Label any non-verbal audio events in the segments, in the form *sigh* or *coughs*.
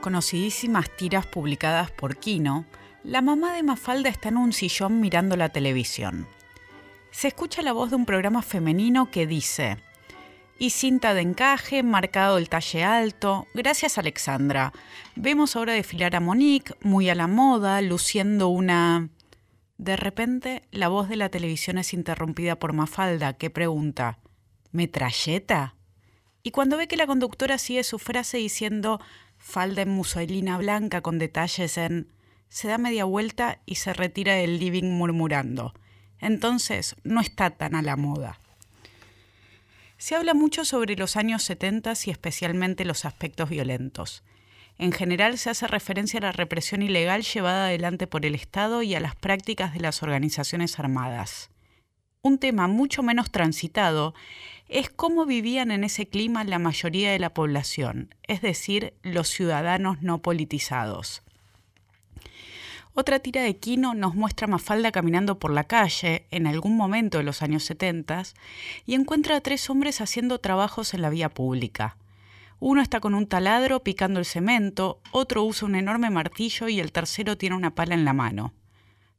conocidísimas tiras publicadas por Kino, la mamá de Mafalda está en un sillón mirando la televisión. Se escucha la voz de un programa femenino que dice, y cinta de encaje, marcado el talle alto. Gracias Alexandra. Vemos ahora desfilar a Monique, muy a la moda, luciendo una... De repente, la voz de la televisión es interrumpida por Mafalda, que pregunta, ¿metralleta? Y cuando ve que la conductora sigue su frase diciendo falda en muselina blanca con detalles en... se da media vuelta y se retira del living murmurando. Entonces, no está tan a la moda. Se habla mucho sobre los años 70 y especialmente los aspectos violentos. En general se hace referencia a la represión ilegal llevada adelante por el Estado y a las prácticas de las organizaciones armadas. Un tema mucho menos transitado es cómo vivían en ese clima la mayoría de la población, es decir, los ciudadanos no politizados. Otra tira de Quino nos muestra a Mafalda caminando por la calle en algún momento de los años 70 y encuentra a tres hombres haciendo trabajos en la vía pública. Uno está con un taladro picando el cemento, otro usa un enorme martillo y el tercero tiene una pala en la mano.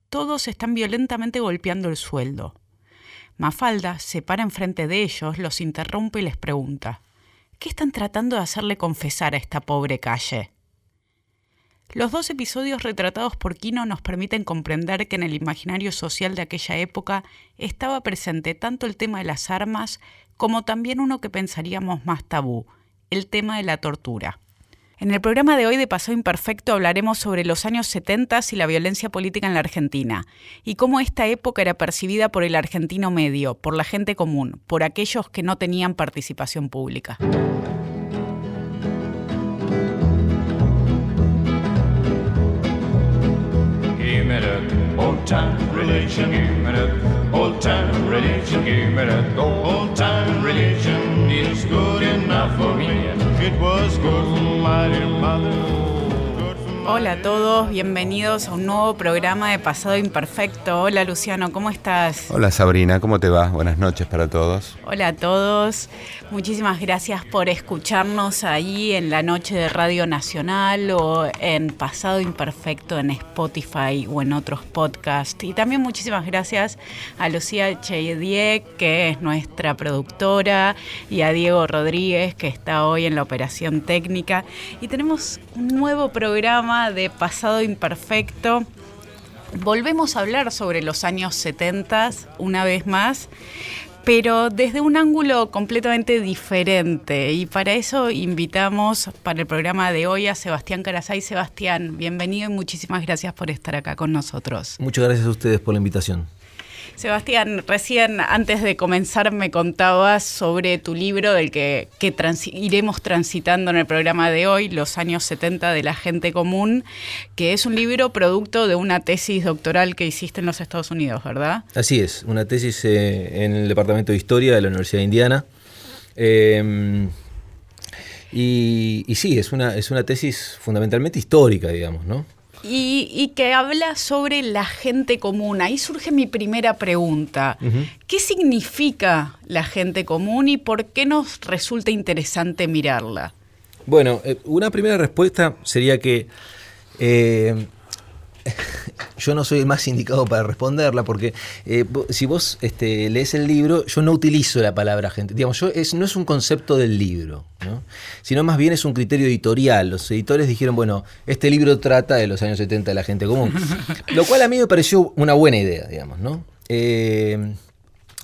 Todos están violentamente golpeando el sueldo. Mafalda se para enfrente de ellos, los interrumpe y les pregunta, ¿qué están tratando de hacerle confesar a esta pobre calle? Los dos episodios retratados por Quino nos permiten comprender que en el imaginario social de aquella época estaba presente tanto el tema de las armas como también uno que pensaríamos más tabú, el tema de la tortura. En el programa de hoy de Pasado Imperfecto hablaremos sobre los años 70 y la violencia política en la Argentina, y cómo esta época era percibida por el argentino medio, por la gente común, por aquellos que no tenían participación pública. It was good for my mother. Hola a todos, bienvenidos a un nuevo programa de Pasado Imperfecto. Hola Luciano, ¿cómo estás? Hola Sabrina, ¿cómo te va? Buenas noches para todos. Hola a todos, muchísimas gracias por escucharnos ahí en la noche de Radio Nacional o en Pasado Imperfecto en Spotify o en otros podcasts. Y también muchísimas gracias a Lucía Cheydiek, que es nuestra productora, y a Diego Rodríguez, que está hoy en la operación técnica. Y tenemos un nuevo programa de Pasado Imperfecto. Volvemos a hablar sobre los años 70 una vez más, pero desde un ángulo completamente diferente. Y para eso invitamos para el programa de hoy a Sebastián Carasay. Sebastián, bienvenido y muchísimas gracias por estar acá con nosotros. Muchas gracias a ustedes por la invitación. Sebastián, recién antes de comenzar me contabas sobre tu libro del que, iremos transitando en el programa de hoy, Los años 70 de la gente común, que es un libro producto de una tesis doctoral que hiciste en los Estados Unidos, ¿verdad? Así es, una tesis eh, en el Departamento de Historia de la Universidad de Indiana. Em, y, y, sí, es una, es una tesis fundamentalmente histórica, digamos, ¿no? Y, que habla sobre la gente común. Ahí surge mi primera pregunta. ¿Qué significa la gente común y por qué nos resulta interesante mirarla? Bueno, eh, una primera respuesta sería que eh, *laughs* yo no soy el más indicado para responderla, porque eh, si vos este, lees el libro, yo no utilizo la palabra gente. Digamos, yo no es un concepto del libro, sino más bien es un criterio editorial. Los editores dijeron, bueno, este libro trata de los años 70 de la gente común. *laughs* Lo cual a mí me pareció una buena idea, digamos, ¿no? Eh,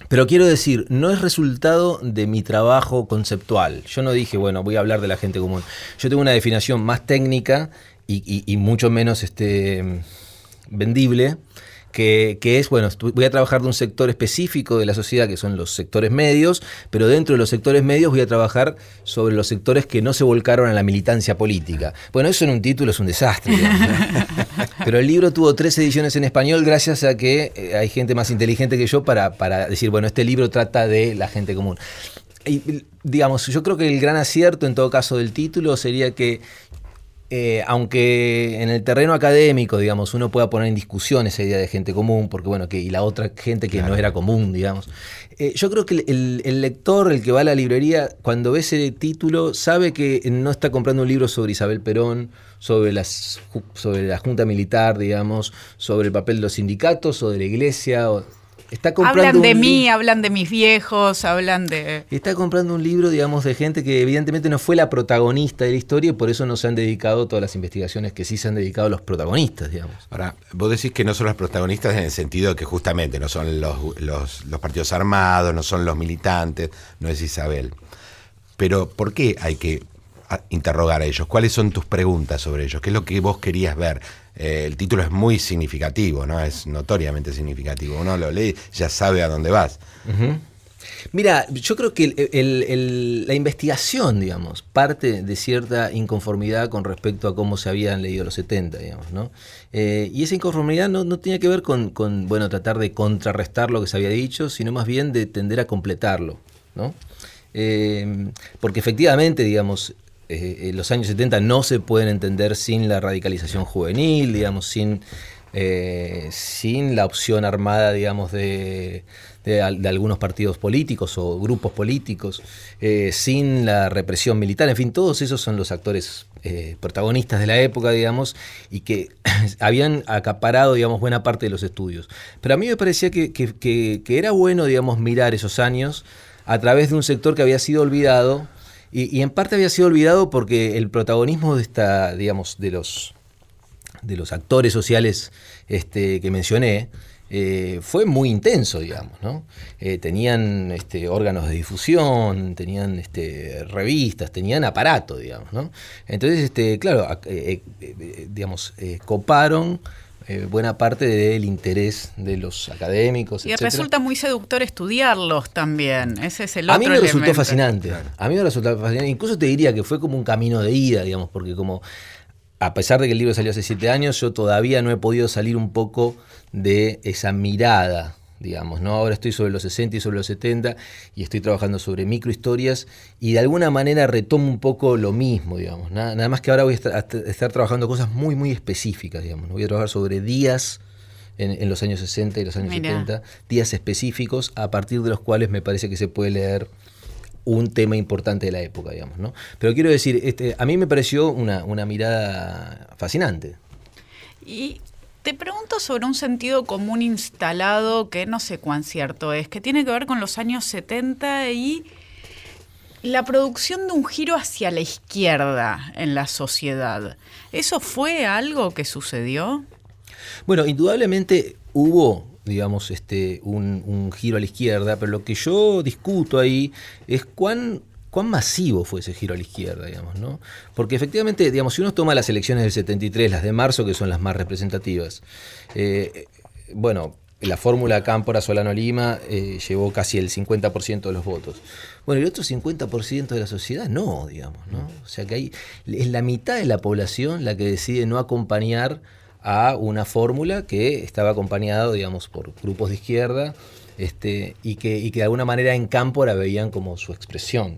pero quiero decir, no es resultado de mi trabajo conceptual. Yo no dije, bueno, voy a hablar de la gente común. Yo tengo una definición más técnica y, mucho menos este, vendible, que, es, bueno, voy a trabajar de un sector específico de la sociedad, que son los sectores medios, pero dentro de los sectores medios voy a trabajar sobre los sectores que no se volcaron a la militancia política. Bueno, eso en un título es un desastre. *laughs* pero el libro tuvo tres ediciones en español gracias a que eh, hay gente más inteligente que yo para, para decir, bueno, este libro trata de la gente común. Y, digamos, yo creo que el gran acierto en todo caso del título sería que eh, aunque en el terreno académico, digamos, uno pueda poner en discusión esa idea de gente común, porque bueno, que, y la otra gente que no era común, digamos. Eh, yo creo que el, lector, el que va a la librería, cuando ve ese título, sabe que no está comprando un libro sobre Isabel Perón, sobre, las, sobre la Junta Militar, digamos, sobre el papel de los sindicatos o de la iglesia. O, hablan de mí, hablan de mis viejos, hablan de... Está comprando un libro, digamos, de gente que evidentemente no fue la protagonista de la historia y por eso no se han dedicado todas las investigaciones que sí se han dedicado los protagonistas, digamos. Ahora, vos decís que no son los protagonistas en el sentido de que justamente no son los, los, los partidos armados, no son los militantes, no es Isabel. Pero ¿por qué hay que interrogar a ellos? ¿Cuáles son tus preguntas sobre ellos? ¿Qué es lo que vos querías ver? Eh, el título es muy significativo, ¿no? Es notoriamente significativo. Uno lo lee, ya sabe a dónde vas. Mira, yo creo que la investigación, digamos, parte de cierta inconformidad con respecto a cómo se habían leído los 70, digamos, ¿no? Eh, y esa inconformidad no, no tenía que ver con, bueno, tratar de contrarrestar lo que se había dicho, sino más bien de tender a completarlo, ¿no? Eh, porque efectivamente, digamos, eh, los años 70 no se pueden entender sin la radicalización juvenil, digamos, sin, eh, sin la opción armada, digamos, de, algunos partidos políticos o grupos políticos, eh, sin la represión militar, en fin, todos esos son los actores protagonistas de la época, digamos, y que *clears throat* habían acaparado, digamos, buena parte de los estudios. Pero a mí me parecía que, que era bueno, digamos, mirar esos años a través de un sector que había sido olvidado, y, en parte había sido olvidado porque el protagonismo de esta, digamos, de los, de los actores sociales este, que mencioné, eh, fue muy intenso, digamos, ¿no? Eh, tenían este, órganos de difusión, tenían este, revistas, tenían aparato, digamos, ¿no? Entonces, este, claro, eh, digamos, coparon eh, buena parte del interés de los académicos. Y resulta muy seductor estudiarlos también. Ese es el otro A mí me resultó fascinante. A mí me resultó fascinante. Incluso te diría que fue como un camino de ida, digamos, porque como a pesar de que el libro salió hace siete años, yo todavía no he podido salir un poco de esa mirada digamos, ¿no? Ahora estoy sobre los 60 y sobre los 70 y estoy trabajando sobre microhistorias y de alguna manera retomo un poco lo mismo, digamos. Nada, más que ahora voy a estar, trabajando cosas muy, muy específicas, digamos. Voy a trabajar sobre días en, los años 60 y los años 70, días específicos a partir de los cuales me parece que se puede leer un tema importante de la época, digamos, ¿no? Pero quiero decir, este, a mí me pareció una, una mirada fascinante. Y te pregunto sobre un sentido común instalado que no sé cuán cierto es, que tiene que ver con los años 70 y la producción de un giro hacia la izquierda en la sociedad. ¿Eso fue algo que sucedió? Bueno, indudablemente hubo digamos, este, un, un, giro a la izquierda, pero lo que yo discuto ahí es cuán cuán masivo fue ese giro a la izquierda, digamos, ¿no? Porque efectivamente, digamos, si uno toma las elecciones del 73, las de marzo, que son las más representativas, eh, bueno, la fórmula Cámpora Solano Lima eh, llevó casi el 50% de los votos. Bueno, el otro 50% de la sociedad no, digamos, ¿no? O sea que hay, es la mitad de la población la que decide no acompañar a una fórmula que estaba acompañada, digamos, por grupos de izquierda este, y, que, de alguna manera en campo la veían como su expresión.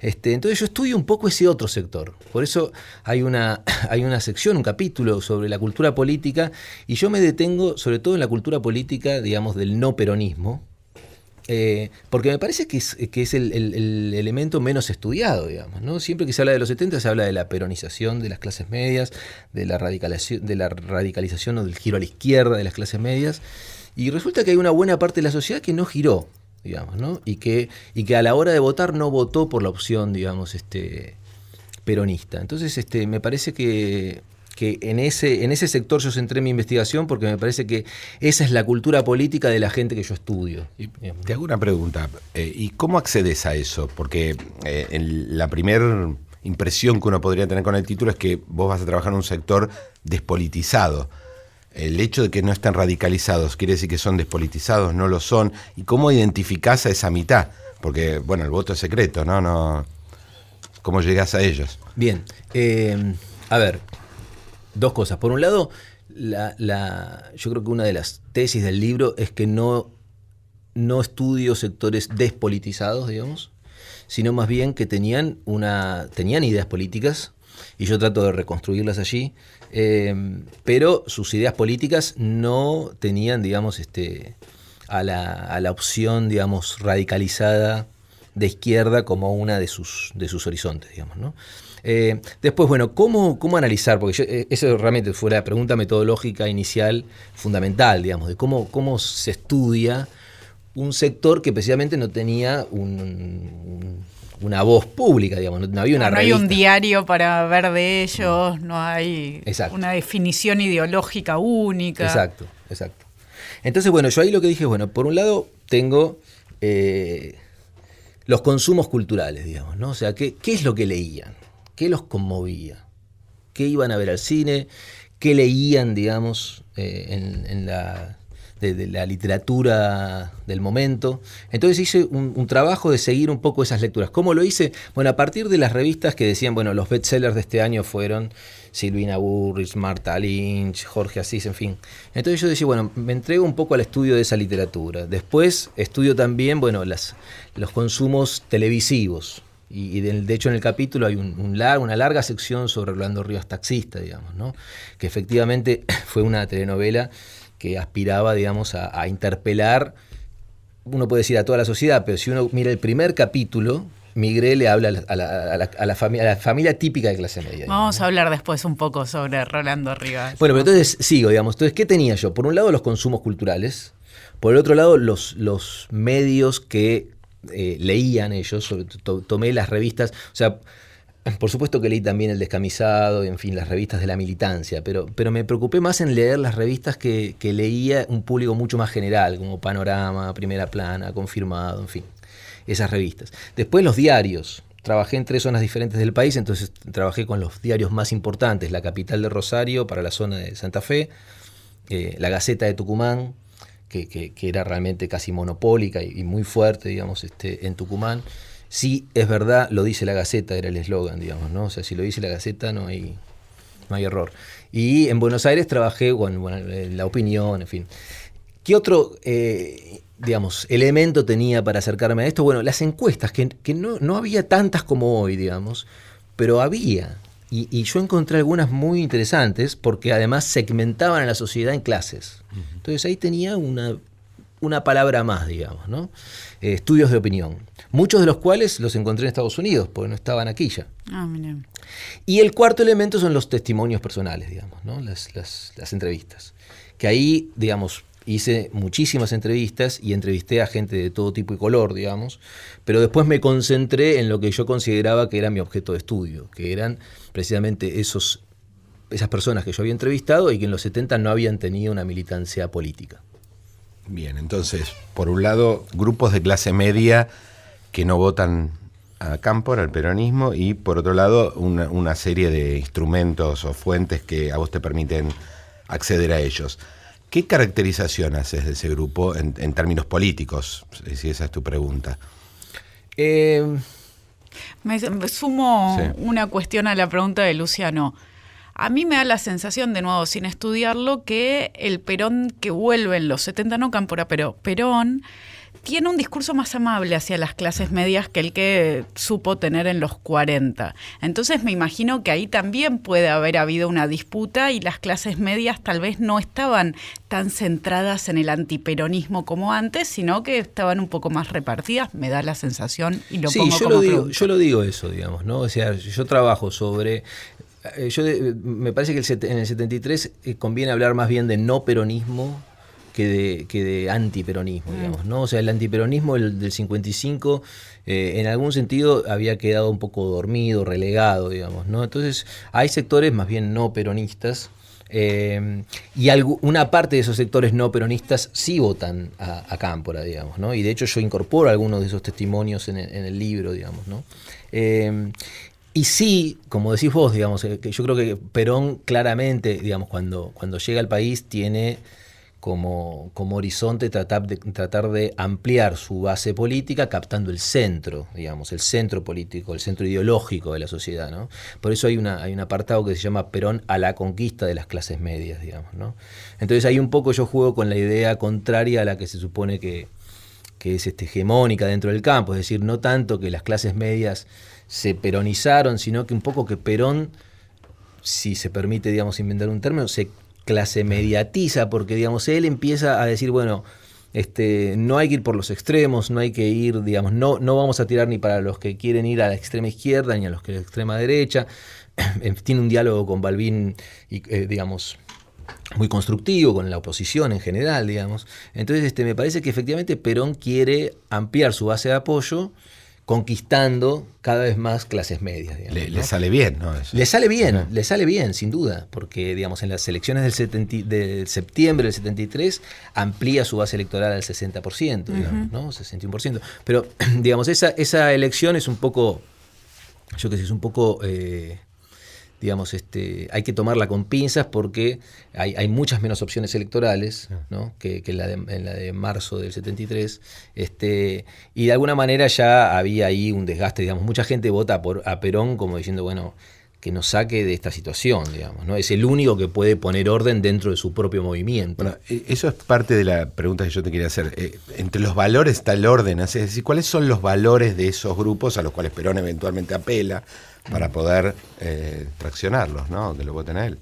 este, entonces yo estudio un poco ese otro sector. Por eso hay una, *laughs* hay una sección, un capítulo sobre la cultura política, y yo me detengo sobre todo en la cultura política, digamos, del no peronismo, eh, porque me parece que es, que es el, elemento menos estudiado, digamos. ¿no? Siempre que se habla de los 70 se habla de la peronización de las clases medias, de la radicalización, de la radicalización o del giro a la izquierda de las clases medias. Y resulta que hay una buena parte de la sociedad que no giró, digamos, ¿no? Y que, y que a la hora de votar no votó por la opción, digamos, este, peronista. Entonces, este, me parece que, que en, ese, en ese sector yo centré mi investigación porque me parece que esa es la cultura política de la gente que yo estudio. te hago una pregunta. Eh, ¿Y cómo accedes a eso? Porque eh, la primera impresión que uno podría tener con el título es que vos vas a trabajar en un sector despolitizado el hecho de que no estén radicalizados, quiere decir que son despolitizados, no lo son. ¿Y cómo identificás a esa mitad? Porque, bueno, el voto es secreto, ¿no? no ¿Cómo llegás a ellos? Bien, eh, a ver, dos cosas. Por un lado, la, la, yo creo que una de las tesis del libro es que no, no estudio sectores despolitizados, digamos, sino más bien que tenían, una, tenían ideas políticas y yo trato de reconstruirlas allí, eh, pero sus ideas políticas no tenían, digamos, este, a, la, a la opción, digamos, radicalizada de izquierda como una de sus, de sus horizontes, digamos, ¿no? Eh, después, bueno, ¿cómo, ¿cómo analizar? Porque eh, eso realmente fue la pregunta metodológica inicial fundamental, digamos, de cómo, cómo se estudia un sector que precisamente no tenía una voz pública, digamos, no, había una No, hay un diario para ver de ellos, no hay una definición ideológica única. Exacto, exacto. Entonces, bueno, yo ahí lo que dije, bueno, por un lado tengo eh, los consumos culturales, digamos, ¿no? O sea, ¿qué, ¿qué es lo que leían? ¿Qué los conmovía? ¿Qué iban a ver al cine? ¿Qué leían, digamos, eh, en, la, de, la literatura del momento? Entonces hice un, trabajo de seguir un poco esas lecturas. ¿Cómo lo hice? Bueno, a partir de las revistas que decían, bueno, los bestsellers de este año fueron Silvina Burrich, Marta Lynch, Jorge Asís, en fin. Entonces yo decía, bueno, me entrego un poco al estudio de esa literatura. Después estudio también, bueno, los consumos televisivos y, de, hecho en el capítulo hay un, una larga sección sobre Orlando Ríos Taxista, digamos, ¿no? que efectivamente *laughs* fue una telenovela que aspiraba, digamos, a, interpelar, uno puede decir a toda la sociedad, pero si uno mira el primer capítulo, Migré le habla a la, familia, a la familia típica de clase media. Vamos a hablar después un poco sobre Rolando Rivas. Bueno, pero entonces sigo, digamos. Entonces, ¿qué tenía yo? Por un lado, los consumos culturales. Por el otro lado, los, los medios que eh, leían ellos, tomé las revistas, o sea, *clears throat* por supuesto que leí también El Descamisado, en fin, las revistas de la militancia, pero, pero me preocupé más en leer las revistas que, leía un público mucho más general, como Panorama, Primera Plana, Confirmado, en fin, esas revistas. Después los diarios. Trabajé en tres zonas diferentes del país, entonces trabajé con los diarios más importantes, la capital de Rosario para la zona de Santa Fe, eh, la Gaceta de Tucumán, que, era realmente casi monopólica y, muy fuerte, digamos, este, en Tucumán. Sí, es verdad, lo dice la Gaceta, era el eslogan, digamos, ¿no? O sea, si lo dice la Gaceta no hay, no hay error. Y en Buenos Aires trabajé con bueno, la opinión, en fin. ¿Qué otro, eh, digamos, elemento tenía para acercarme a esto? Bueno, las encuestas, que, no, no había tantas como hoy, digamos, pero había. Y, yo encontré algunas muy interesantes porque además segmentaban a la sociedad en clases. Entonces ahí tenía una, una palabra más, digamos, ¿no? Eh, estudios de opinión. Muchos de los cuales los encontré en Estados Unidos, porque no estaban aquí ya. Ah, y el cuarto elemento son los testimonios personales, digamos, ¿no? Las, las, las entrevistas. Que ahí, digamos, hice muchísimas entrevistas y entrevisté a gente de todo tipo y color, digamos, pero después me concentré en lo que yo consideraba que era mi objeto de estudio, que eran precisamente esos, esas personas que yo había entrevistado y que en los 70 no habían tenido una militancia política. Bien, entonces, por un lado, grupos de clase media que no votan a Cámpor, al peronismo, y por otro lado, una, serie de instrumentos o fuentes que a vos te permiten acceder a ellos. ¿Qué caracterización haces de ese grupo en, términos políticos? Si esa es tu pregunta. Eh, me, sumo una cuestión a la pregunta de Luciano. A mí me da la sensación, de nuevo, sin estudiarlo, que el Perón que vuelve en los 70, no Cámpora, pero Perón, tiene un discurso más amable hacia las clases medias que el que supo tener en los 40. Entonces me imagino que ahí también puede haber habido una disputa y las clases medias tal vez no estaban tan centradas en el antiperonismo como antes, sino que estaban un poco más repartidas, me da la sensación y lo pongo yo como lo digo, yo lo digo eso, digamos, ¿no? O sea, yo trabajo sobre eh, yo me parece que en el 73 eh, conviene hablar más bien de no peronismo que de, que de antiperonismo, mm. digamos, ¿no? O sea, el antiperonismo del 55 eh, en algún sentido había quedado un poco dormido, relegado, digamos, ¿no? Entonces, hay sectores más bien no peronistas eh, y una parte de esos sectores no peronistas sí votan a, Cámpora, digamos, ¿no? Y de hecho yo incorporo algunos de esos testimonios en el, libro, digamos, ¿no? Eh, y sí, como decís vos, digamos, que yo creo que Perón claramente, digamos, cuando, cuando llega al país tiene como, como horizonte tratar de, tratar de ampliar su base política captando el centro, digamos, el centro político, el centro ideológico de la sociedad, ¿no? Por eso hay, una, hay un apartado que se llama Perón a la conquista de las clases medias, digamos, ¿no? Entonces ahí un poco yo juego con la idea contraria a la que se supone que, que es este, hegemónica dentro del campo, es decir, no tanto que las clases medias se peronizaron, sino que un poco que Perón, si se permite, digamos, inventar un término, se clase mediatiza, porque, digamos, él empieza a decir, bueno, este, no hay que ir por los extremos, no hay que ir, digamos, no, no vamos a tirar ni para los que quieren ir a la extrema izquierda ni a los que a la extrema derecha. *clears throat* Tiene un diálogo con Balbín, y, eh, digamos, muy constructivo con la oposición en general, digamos. Entonces, este, me parece que efectivamente Perón quiere ampliar su base de apoyo conquistando cada vez más clases medias. le, sale bien, ¿no? Le sale bien, le sale bien, sin duda, porque digamos, en las elecciones del, del septiembre del 73 amplía su base electoral al 60%, digamos, ¿no? 61%. Pero, *clears throat* digamos, esa, esa elección es un poco, yo qué sé, es un poco... Eh, digamos, este, hay que tomarla con pinzas porque hay, muchas menos opciones electorales ¿no? que, en, la de, marzo del 73. Este, y de alguna manera ya había ahí un desgaste, digamos, mucha gente vota por, a Perón como diciendo, bueno, que nos saque de esta situación, digamos, ¿no? Es el único que puede poner orden dentro de su propio movimiento. Bueno, e, eso es parte de la pregunta que yo te quería hacer. Eh, entre los valores está el orden, es decir, ¿cuáles son los valores de esos grupos a los cuales Perón eventualmente apela? Para poder eh, traccionarlos, ¿no? Que lo voten a él.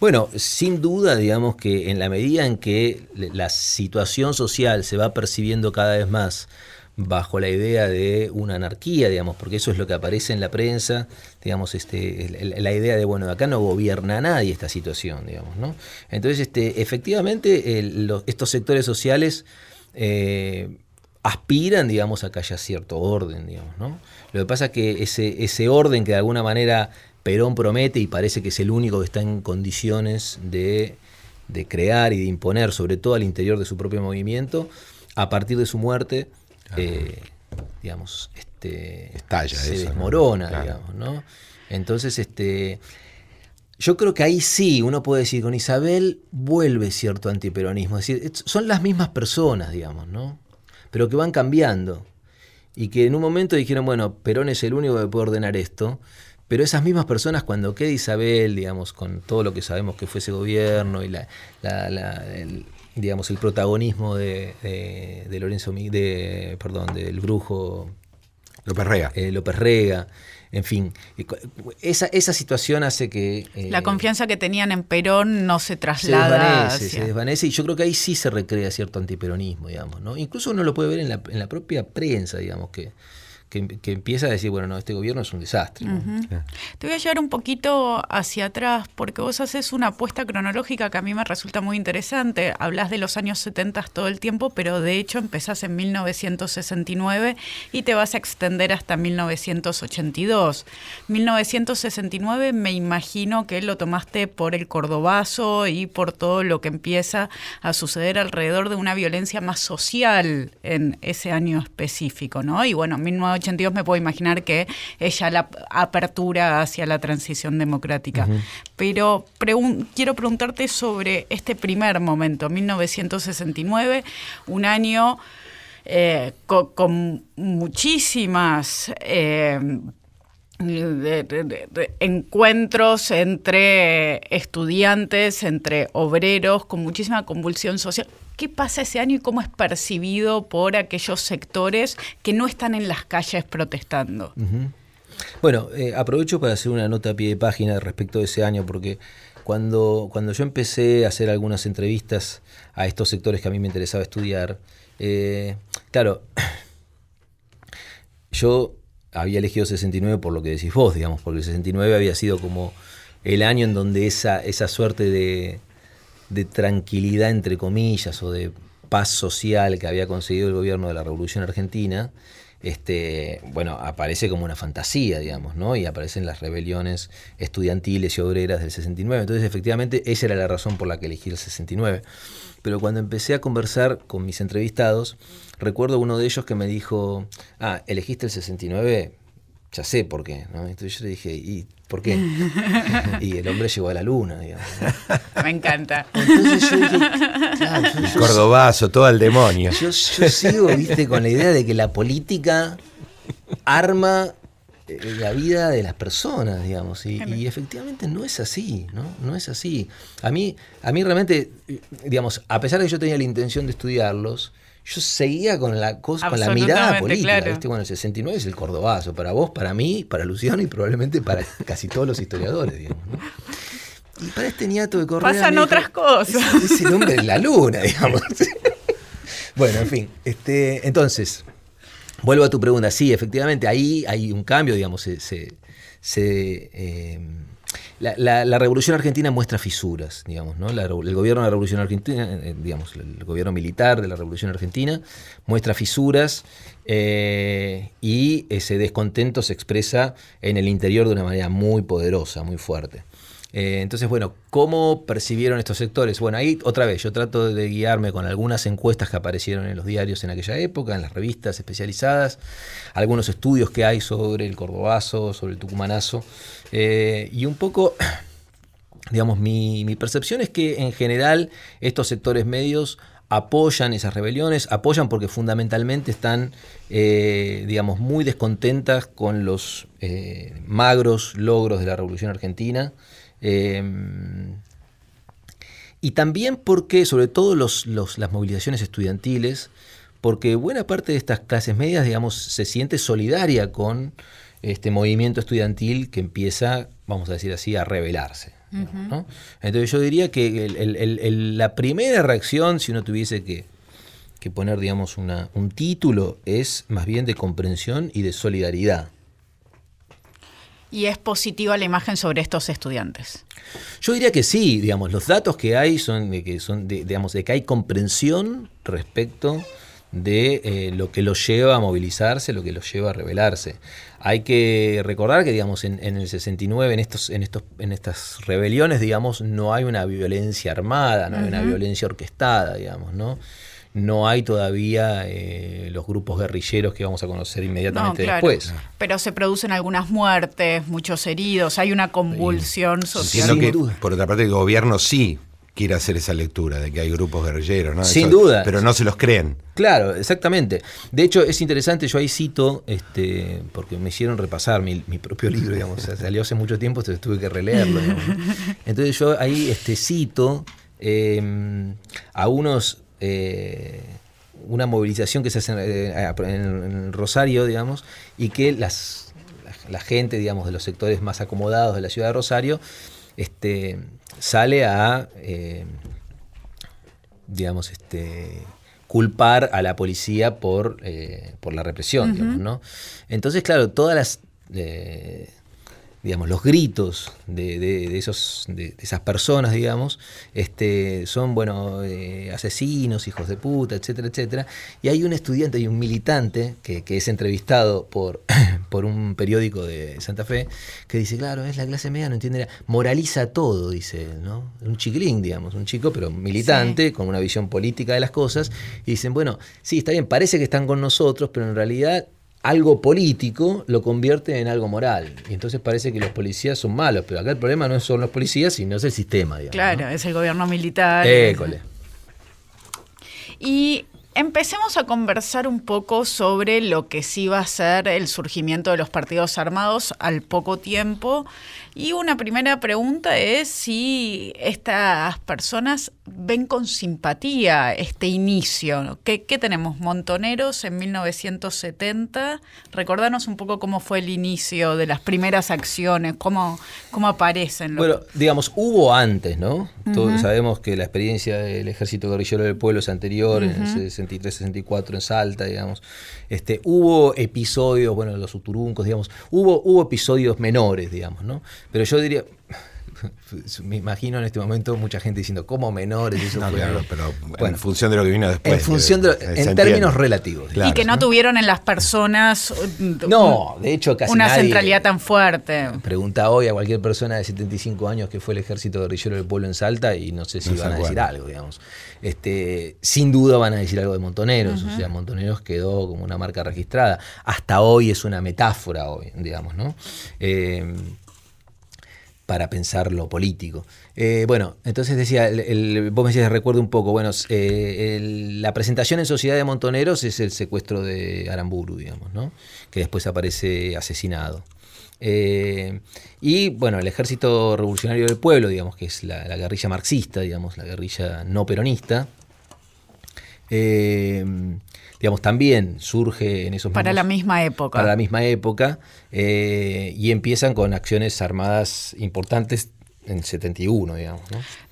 Bueno, sin duda, digamos que en la medida en que la situación social se va percibiendo cada vez más bajo la idea de una anarquía, digamos, porque eso es lo que aparece en la prensa, digamos, este, la idea de, bueno, acá no gobierna nadie esta situación, digamos, ¿no? Entonces, este, efectivamente, estos sectores sociales eh, aspiran, digamos, a que haya cierto orden, digamos, ¿no? Lo que pasa es que ese, ese orden que de alguna manera Perón promete y parece que es el único que está en condiciones de, crear y de imponer, sobre todo al interior de su propio movimiento, a partir de su muerte, eh, digamos, este, Estalla se desmorona, digamos, ¿no? Entonces, este, yo creo que ahí sí uno puede decir, con Isabel vuelve cierto antiperonismo, es decir, son las mismas personas, digamos, ¿no? Pero que van cambiando y que en un momento dijeron, bueno, Perón es el único que puede ordenar esto, pero esas mismas personas cuando queda Isabel, digamos, con todo lo que sabemos que fue ese gobierno y la, el, digamos, el protagonismo de, de, Lorenzo, de, perdón, del brujo López Rega. Eh, López Rega, en fin, esa, esa situación hace que... Eh, la confianza que tenían en Perón no se traslada. Se desvanece, se desvanece y yo creo que ahí sí se recrea cierto antiperonismo, digamos. ¿no? Incluso uno lo puede ver en la, en la propia prensa, digamos, que que, empieza a decir, bueno, no, este gobierno es un desastre. Te voy a llevar un poquito hacia atrás, porque vos haces una apuesta cronológica que a mí me resulta muy interesante. Hablas de los años 70 todo el tiempo, pero de hecho empezás en 1969 y te vas a extender hasta 1982. 1969 me imagino que lo tomaste por el cordobazo y por todo lo que empieza a suceder alrededor de una violencia más social en ese año específico, ¿no? Y bueno, 1982 me puedo imaginar que es ya la apertura hacia la transición democrática. Pero quiero preguntarte sobre este primer momento, 1969, un año eh, con, muchísimas... Eh, encuentros entre estudiantes, entre obreros, con muchísima convulsión social. ¿Qué pasa ese año y cómo es percibido por aquellos sectores que no están en las calles protestando? Bueno, eh, aprovecho para hacer una nota a pie de página respecto de ese año, porque cuando, cuando yo empecé a hacer algunas entrevistas a estos sectores que a mí me interesaba estudiar, eh, claro, *coughs* yo había elegido 69 por lo que decís vos, digamos, porque el 69 había sido como el año en donde esa, esa suerte de, de tranquilidad, entre comillas, o de paz social que había conseguido el gobierno de la Revolución Argentina, este, bueno, aparece como una fantasía, digamos, ¿no? Y aparecen las rebeliones estudiantiles y obreras del 69. Entonces, efectivamente, esa era la razón por la que elegí el 69. Pero cuando empecé a conversar con mis entrevistados, recuerdo uno de ellos que me dijo, ah, elegiste el 69, ya sé por qué, ¿no? Entonces yo le dije, ¿y por qué? *laughs* y el hombre llegó a la luna, digamos. Me encanta. Entonces yo dije, *laughs* claro, yo, Cordobazo, todo el demonio. Yo, sigo, viste, con la idea de que la política arma eh, la vida de las personas, digamos, y, y, efectivamente no es así, ¿no? No es así. A mí, a mí realmente, digamos, a pesar de que yo tenía la intención de estudiarlos, yo seguía con la cosa, con la mirada política. Bueno, el 69 es el cordobazo, para vos, para mí, para Luciano y probablemente para casi todos los historiadores, digamos. Y para este niato de Correa. Pasan otras cosas. Es, el hombre de la luna, digamos. *laughs* bueno, en fin. Este, entonces, vuelvo a tu pregunta. Sí, efectivamente, ahí hay un cambio, digamos, se. se, eh, la, revolución argentina muestra fisuras, digamos, ¿no? el gobierno de la revolución argentina, eh, digamos, el gobierno militar de la revolución argentina muestra fisuras eh, y ese descontento se expresa en el interior de una manera muy poderosa, muy fuerte. Eh, entonces, bueno, ¿cómo percibieron estos sectores? Bueno, ahí otra vez yo trato de guiarme con algunas encuestas que aparecieron en los diarios en aquella época, en las revistas especializadas, algunos estudios que hay sobre el cordobazo, sobre el tucumanazo, eh, y un poco, *clears throat* digamos, mi, percepción es que en general estos sectores medios apoyan esas rebeliones, apoyan porque fundamentalmente están, eh, digamos, muy descontentas con los magros logros de la Revolución Argentina. Em, y también porque, sobre todo los, las movilizaciones estudiantiles, porque buena parte de estas clases medias, digamos, se siente solidaria con este movimiento estudiantil que empieza, vamos a decir así, a rebelarse. Entonces yo diría que la primera reacción, si uno tuviese que, que poner, digamos, una, un título, es más bien de comprensión y de solidaridad. ¿Y es positiva la imagen sobre estos estudiantes? Yo diría que sí, digamos, los datos que hay son de que son digamos, de que hay comprensión respecto de eh, lo que los lleva a movilizarse, lo que los lleva a rebelarse. Hay que recordar que, digamos, en, el 69, en, estos, en, estos, en estas rebeliones, digamos, no hay una violencia armada, no hay una violencia orquestada, digamos, ¿no? No hay todavía eh, los grupos guerrilleros que vamos a conocer inmediatamente después. Pero se producen algunas muertes, muchos heridos, hay una convulsión social. que, por otra parte, el gobierno sí quiere hacer esa lectura de que hay grupos guerrilleros, ¿no? Sin duda. Pero no se los creen. Claro, exactamente. De hecho, es interesante, yo ahí cito, este, porque me hicieron repasar mi, propio *laughs* libro, digamos, salió hace mucho tiempo, entonces tuve que releerlo. *laughs* Entonces yo ahí este, cito em, a unos eh, una movilización que se hace eh, en, Rosario, digamos, y que las, la, gente, digamos, de los sectores más acomodados de la ciudad de Rosario, este, sale a, eh, digamos, este, culpar a la policía por, por la represión, digamos, ¿no? Entonces, claro, todas las digamos, los gritos de, esos, de, esas personas, digamos, este, son, bueno, eh, asesinos, hijos de puta, etcétera, etcétera. Y hay un estudiante y un militante que, es entrevistado por, *coughs* por un periódico de Santa Fe que dice, claro, es la clase media, no entiende, moraliza todo, dice ¿no? Un chiquilín, digamos, un chico, pero militante, con una visión política de las cosas, y dicen, bueno, sí, está bien, parece que están con nosotros, pero en realidad algo político lo convierte en algo moral. Y entonces parece que los policías son malos, pero acá el problema no son los policías, sino es el sistema. claro, es el gobierno militar. École. Y empecemos a conversar un poco sobre lo que sí va a ser el surgimiento de los partidos armados al poco tiempo y una primera pregunta es si estas personas ven con simpatía este inicio. ¿Qué, tenemos? Montoneros en 1970. Recordanos un poco cómo fue el inicio de las primeras acciones, cómo, cómo aparecen. Bueno, digamos, hubo antes, ¿no? Todos sabemos que la experiencia del ejército guerrillero del pueblo es anterior, en el 63-64 en Salta, digamos. Este, hubo episodios, bueno, los uturuncos, digamos, hubo, hubo episodios menores, digamos, ¿no? Pero yo diría, *laughs* me imagino en este momento mucha gente diciendo, ¿cómo menores? Eso claro, pero en función de lo que vino después. En función de, en términos relativos. y que no tuvieron en las personas no, de hecho, casi una centralidad tan fuerte. Pregunta hoy a cualquier persona de 75 años que fue el ejército guerrillero del pueblo en Salta y no sé si van a decir algo, digamos. Este, sin duda van a decir algo de Montoneros, o sea, Montoneros quedó como una marca registrada. Hasta hoy es una metáfora hoy, digamos, ¿no? Eh, para pensar lo político. Eh, bueno, entonces decía, vos me decías, recuerdo un poco, bueno, eh, la presentación en Sociedad de Montoneros es el secuestro de Aramburu, digamos, ¿no? que después aparece asesinado. Eh, y bueno, el Ejército Revolucionario del Pueblo, digamos, que es la, guerrilla marxista, digamos, la guerrilla no peronista, eh, digamos, también surge en esos Para la misma época. Para la misma época, eh, y empiezan con acciones armadas importantes en 71, digamos.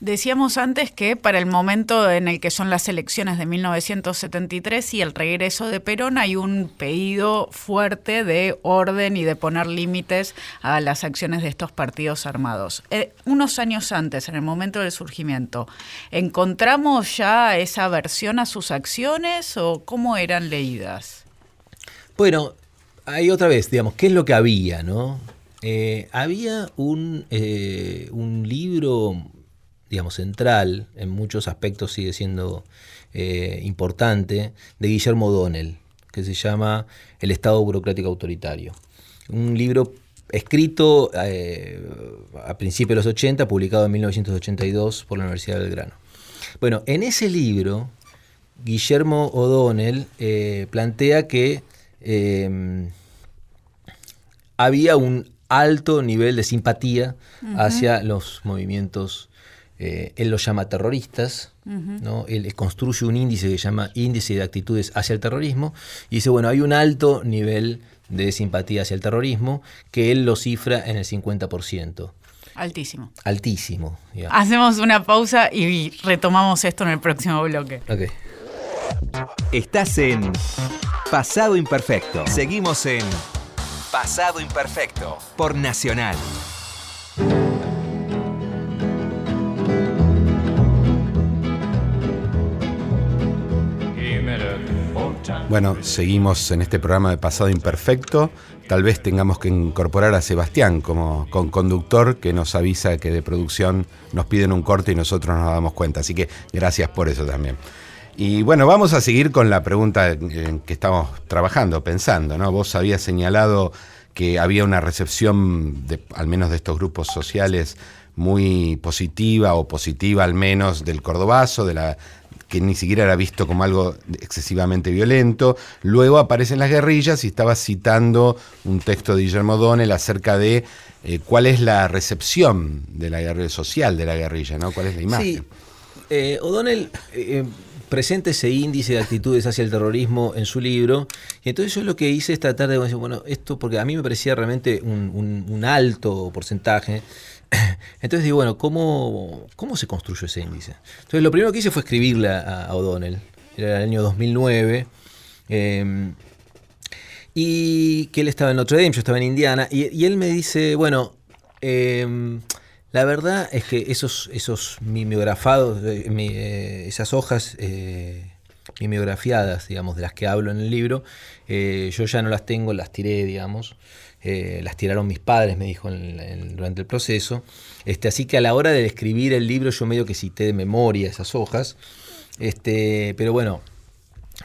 Decíamos antes que para el momento en el que son las elecciones de 1973 y el regreso de Perón hay un pedido fuerte de orden y de poner límites a las acciones de estos partidos armados. Eh, unos años antes, en el momento del surgimiento, ¿encontramos ya esa versión a sus acciones o cómo eran leídas? Bueno, ahí otra vez, digamos, ¿qué es lo que había, no? Eh, había un, eh, un, libro, digamos, central, en muchos aspectos sigue siendo eh, importante, de Guillermo O'Donnell, que se llama El Estado Burocrático Autoritario. Un libro escrito a principios de los 80, publicado en 1982 por la Universidad de Belgrano. Bueno, en ese libro, Guillermo O'Donnell plantea que había un alto nivel de simpatía hacia los movimientos, eh, él los llama terroristas, ¿no? él construye un índice que se llama índice de actitudes hacia el terrorismo, y dice, bueno, hay un alto nivel de simpatía hacia el terrorismo que él lo cifra en el 50%. Altísimo. Altísimo. Hacemos una pausa y retomamos esto en el próximo bloque. Okay. Estás en Pasado Imperfecto. Seguimos en Pasado Imperfecto por Nacional. Bueno, seguimos en este programa de Pasado Imperfecto. Tal vez tengamos que incorporar a Sebastián como con conductor que nos avisa que de producción nos piden un corte y nosotros nos damos cuenta. Así que gracias por eso también. Y bueno, vamos a seguir con la pregunta en que estamos trabajando, pensando, ¿no? Vos habías señalado que había una recepción, de, al menos de estos grupos sociales, muy positiva o positiva al menos del cordobazo, de la que ni siquiera era visto como algo excesivamente violento. Luego aparecen las guerrillas y estaba citando un texto de Guillermo Donnell acerca de eh, cuál es la recepción de la guerrilla social de la guerrilla, ¿no? ¿Cuál es la imagen? Sí. Eh, O'Donnell eh, presenta ese índice de actitudes hacia el terrorismo en su libro. Y entonces yo lo que hice es tratar de decir, bueno, esto, porque a mí me parecía realmente un, alto porcentaje. *coughs* Entonces digo, bueno, ¿cómo, ¿cómo se construyó ese índice? Entonces lo primero que hice fue escribirle a, O'Donnell. Era el año 2009. Em, y que él estaba en Notre Dame, yo estaba en Indiana. Y, él me dice, bueno, eh, la verdad es que esos, esos mimeografados, eh, eh, esas hojas eh, mimeografiadas, digamos, de las que hablo en el libro, yo ya no las tengo, las tiré, digamos. las tiraron mis padres, me dijo durante el proceso. Este, así que a la hora de escribir el libro yo medio que cité de memoria esas hojas. Este, pero bueno,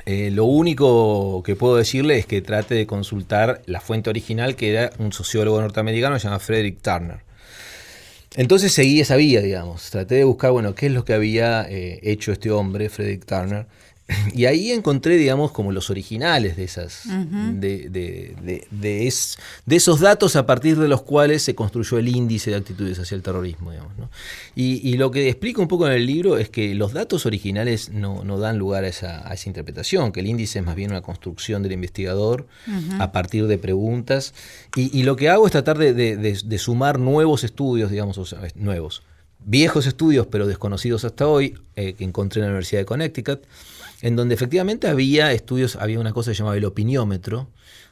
lo único que puedo decirle es que trate de consultar la fuente original, que era un sociólogo norteamericano llamado Frederick Turner. Entonces seguí esa vía, digamos. Traté de buscar, bueno, qué es lo que había eh, hecho este hombre, Frederick Turner, *laughs* y ahí encontré, digamos, como los originales de esas, de, de, de, esos datos a partir de los cuales se construyó el índice de actitudes hacia el terrorismo, digamos. Y, lo que explico un poco en el libro es que los datos originales no, dan lugar a esa, interpretación, que el índice es más bien una construcción del investigador a partir de preguntas. Y, lo que hago es tratar de, sumar nuevos estudios, digamos, nuevos, viejos estudios, pero desconocidos hasta hoy, eh, que encontré en la Universidad de Connecticut en donde efectivamente había estudios, había una cosa que se llamaba el opiniómetro,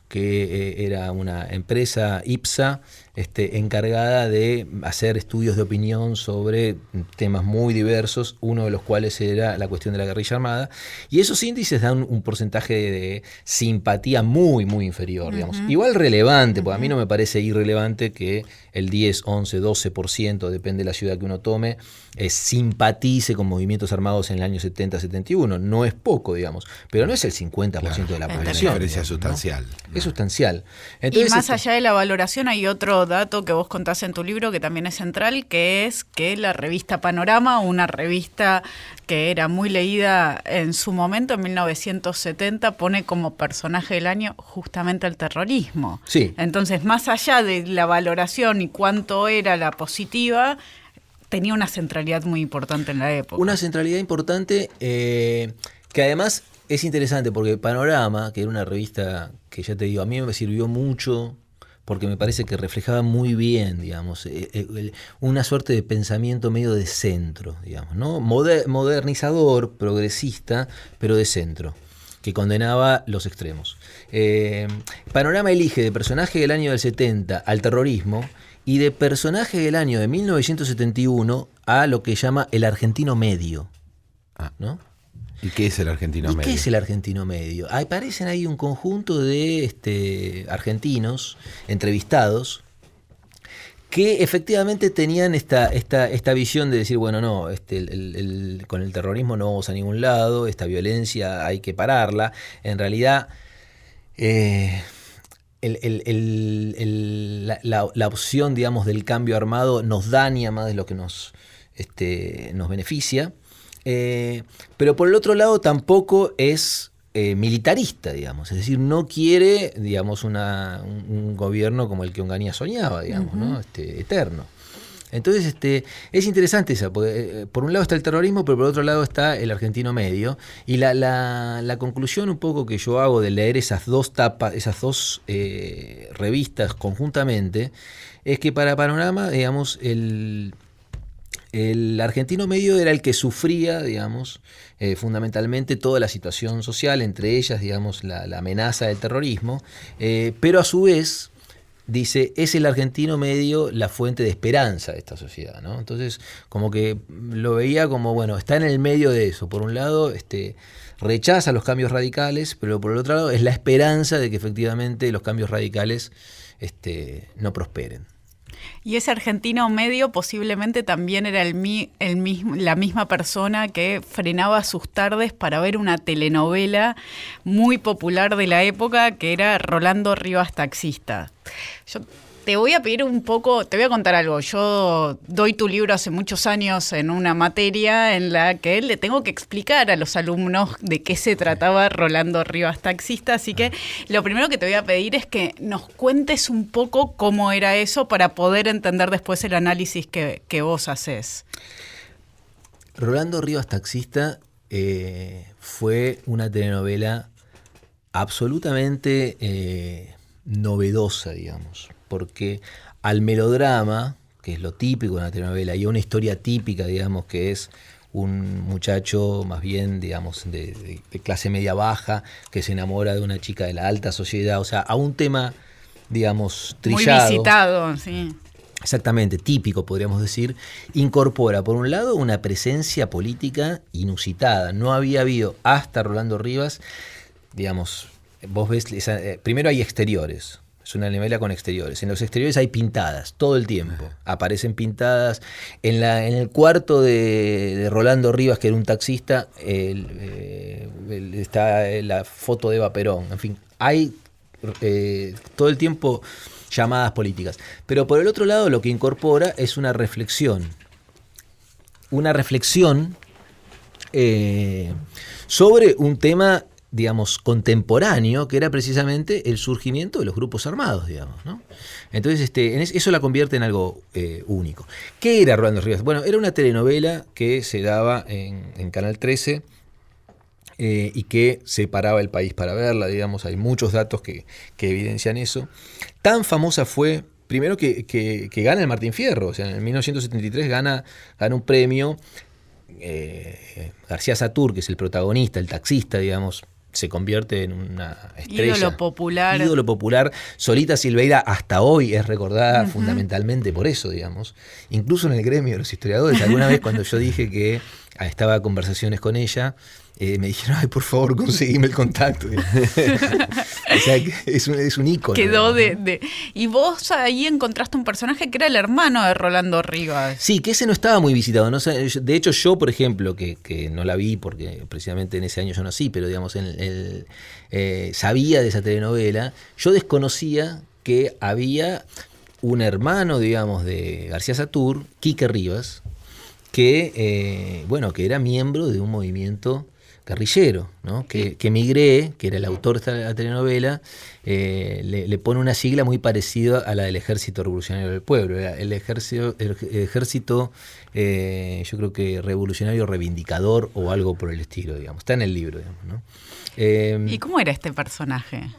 que eh, era una empresa IPSA este, encargada de hacer estudios de opinión sobre temas muy diversos, uno de los cuales era la cuestión de la guerrilla armada, y esos índices dan un porcentaje de simpatía muy, muy inferior, digamos. Igual relevante, porque a mí no me parece irrelevante que el 10, 11, 12%, depende de la ciudad que uno tome, eh, simpatice con movimientos armados en el año 70, 71. No es poco, digamos, pero no es el 50% de la población. Es una diferencia sustancial. Es sustancial. y más allá de la valoración hay otro dato que vos contás en tu libro que también es central, que es que la revista Panorama, una revista que era muy leída en su momento, en 1970, pone como personaje del año justamente el terrorismo. Sí. Entonces, más allá de la valoración y cuánto era la positiva, tenía una centralidad muy importante en la época. Una centralidad importante. Eh, Que además es interesante porque Panorama, que era una revista que ya te digo, a mí me sirvió mucho porque me parece que reflejaba muy bien, digamos, eh, eh, una suerte de pensamiento medio de centro, digamos, ¿no? modernizador, progresista, pero de centro, que condenaba los extremos. Eh, Panorama elige de personaje del año del 70 al terrorismo y de personaje del año de 1971 a lo que llama el argentino medio. Ah. ¿no? ¿Y qué es el argentino medio? ¿Qué es el argentino medio? Aparecen ahí un conjunto de este, argentinos entrevistados que efectivamente tenían esta, esta, esta visión de decir, bueno, no, este, con el terrorismo no vamos a ningún lado, esta violencia hay que pararla. En realidad, eh, la, opción, digamos, del cambio armado nos daña más de lo que nos, este, nos beneficia. Eh, pero por el otro lado tampoco es eh, militarista, digamos. Es decir, no quiere, digamos, un, gobierno como el que Onganía soñaba, digamos, ¿no? Este, eterno. Entonces, este, es interesante eso, porque eh, por un lado está el terrorismo, pero por otro lado está el argentino medio. Y la, la, conclusión un poco que yo hago de leer esas dos tapas, esas dos revistas conjuntamente, es que para Panorama, digamos, el, el argentino medio era el que sufría, digamos, eh, fundamentalmente toda la situación social, entre ellas, digamos, la, amenaza del terrorismo, eh, pero a su vez, dice, es el argentino medio la fuente de esperanza de esta sociedad, ¿no? Entonces, como que lo veía como, bueno, está en el medio de eso. Por un lado, este, rechaza los cambios radicales, pero por el otro lado es la esperanza de que efectivamente los cambios radicales este, no prosperen. Y ese argentino medio posiblemente también era el, mismo, la misma persona que frenaba sus tardes para ver una telenovela muy popular de la época que era Rolando Rivas Taxista. Yo te voy a pedir un poco, te voy a contar algo. Yo doy tu libro hace muchos años en una materia en la que le tengo que explicar a los alumnos de qué se trataba Rolando Rivas Taxista, así que lo primero que te voy a pedir es que nos cuentes un poco cómo era eso para poder entender después el análisis que, vos haces. Rolando Rivas Taxista eh, fue una telenovela absolutamente eh, novedosa, digamos porque al melodrama, que es lo típico de una telenovela, y a una historia típica, digamos, que es un muchacho más bien, digamos, de, clase media baja, que se enamora de una chica de la alta sociedad, o sea, a un tema, digamos, trillado. Muy visitado, sí. Exactamente, típico podríamos decir, incorpora por un lado una presencia política inusitada. No había habido hasta Rolando Rivas, digamos, vos ves, eh, primero hay exteriores, es una novela con exteriores. En los exteriores hay pintadas todo el tiempo. Aparecen pintadas. En, la, en el cuarto de, Rolando Rivas, que era un taxista, eh, está la foto de Eva Perón. En fin, hay eh, todo el tiempo llamadas políticas. Pero por el otro lado, lo que incorpora es una reflexión. Una reflexión eh, sobre un tema digamos, contemporáneo, que era precisamente el surgimiento de los grupos armados, digamos. ¿no? Entonces, este, eso la convierte en algo eh, único. ¿Qué era Rolando Rivas? Bueno, era una telenovela que se daba en, Canal 13 eh, y que separaba el país para verla, digamos, hay muchos datos que, evidencian eso. Tan famosa fue primero que, gana el Martín Fierro, o sea, en 1973 gana, gana un premio. Eh, García Satur, que es el protagonista, el taxista, digamos, se convierte en una estrella. Ídolo popular. Ídolo popular. Solita Silveira hasta hoy es recordada fundamentalmente por eso, digamos. Incluso en el gremio de los historiadores. Alguna vez cuando yo dije que estaba en conversaciones con ella, eh, me dijeron, ay, por favor, conseguime el contacto. *laughs* o sea, es un, es un ícono. Quedó de, Y vos ahí encontraste un personaje que era el hermano de Rolando Rivas. Sí, que ese no estaba muy visitado. ¿no? De hecho, yo, por ejemplo, que, no la vi porque precisamente en ese año yo nací, pero digamos, en el, eh, sabía de esa telenovela, yo desconocía que había un hermano, digamos, de García Satur, Quique Rivas, que, eh, bueno, que era miembro de un movimiento guerrillero, ¿no? que, que Migré, que era el autor de esta telenovela, eh, le, pone una sigla muy parecida a la del Ejército Revolucionario del Pueblo. El ejército, el ejército eh, yo creo que revolucionario reivindicador o algo por el estilo, digamos. Está en el libro, digamos. ¿no? ¿Y cómo era este personaje?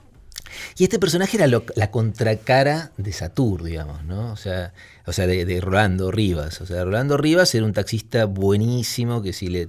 Y este personaje era la contracara de Satur, digamos, ¿no? O sea, o sea de, Rolando Rivas. O sea, Rolando Rivas era un taxista buenísimo que si le,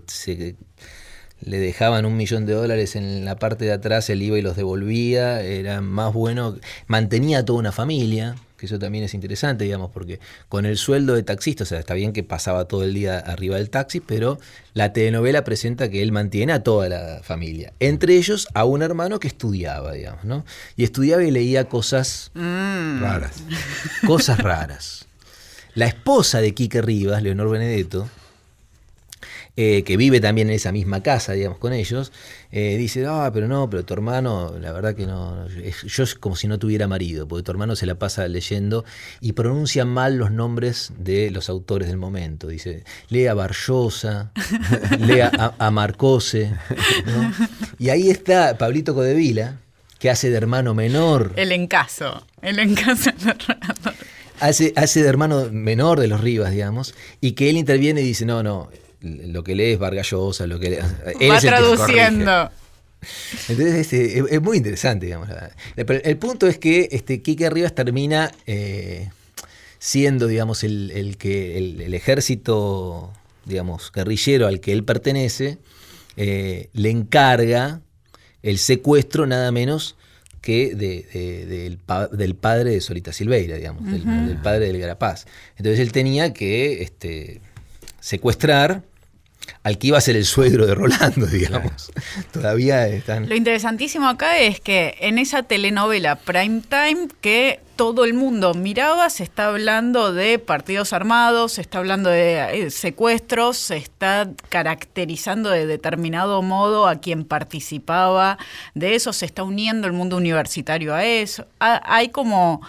le dejaban un millón de dólares en la parte de atrás, él iba y los devolvía, era más bueno, mantenía toda una familia, que eso también es interesante, digamos, porque con el sueldo de taxista, o sea, está bien que pasaba todo el día arriba del taxi, pero la telenovela presenta que él mantiene a toda la familia, entre ellos a un hermano que estudiaba, digamos, ¿no? Y estudiaba y leía cosas mm. raras. Cosas raras. La esposa de Quique Rivas, Leonor Benedetto, eh, que vive también en esa misma casa, digamos, con ellos, eh, dice, ah, pero no, pero tu hermano, la verdad que no, yo es como si no tuviera marido, porque tu hermano se la pasa leyendo y pronuncia mal los nombres de los autores del momento. Dice, lea Barllosa, *laughs* lea a, Marcose, Y ahí está Pablito Codevila, que hace de hermano menor. El encaso, el encaso hace, hace de hermano menor de los Rivas, digamos, y que él interviene y dice, no, no, lo que lee es Vargallosa, lo que lee, *laughs* Va traduciendo. Entonces este, es, muy interesante, digamos. Pero el punto es que este, Quique Rivas termina eh, siendo, digamos, el, que el, ejército, digamos, guerrillero al que él pertenece, eh, le encarga el secuestro nada menos que del, padre de Solita Silveira, digamos, del, padre del Garapaz. Entonces él tenía que este, secuestrar al que iba a ser el suegro de Rolando, *laughs* digamos. Todavía están. Lo interesantísimo acá es que en esa telenovela Prime Time que todo el mundo miraba, se está hablando de partidos armados, se está hablando de eh, secuestros, se está caracterizando de determinado modo a quien participaba de eso, se está uniendo el mundo universitario a eso. hay como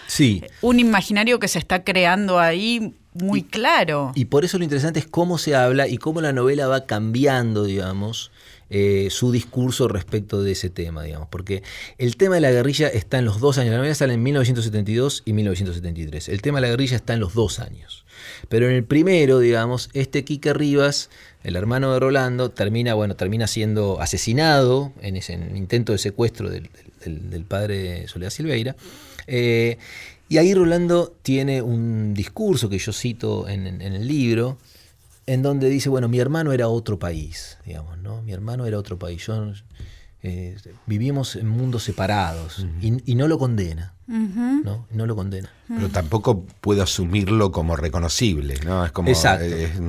un imaginario que se está creando ahí muy claro. Y por eso lo interesante es cómo se habla y cómo la novela va cambiando, digamos, eh, su discurso respecto de ese tema, digamos. Porque el tema de la guerrilla está en los dos años. La novela sale en 1972 y 1973. El tema de la guerrilla está en los dos años. Pero en el primero, digamos, este Quique Rivas, el hermano de Rolando, termina, bueno, termina siendo asesinado en ese intento de secuestro del, padre de Soledad Silveira. Eh, y ahí Rolando tiene un discurso que yo cito en, el libro, en donde dice, bueno, mi hermano era otro país, digamos, ¿no? Mi hermano era otro país. Yo, eh, vivimos en mundos separados y, no lo condena. ¿No? no lo condena. Pero tampoco puedo asumirlo como reconocible, ¿no? Es como Exacto. Es,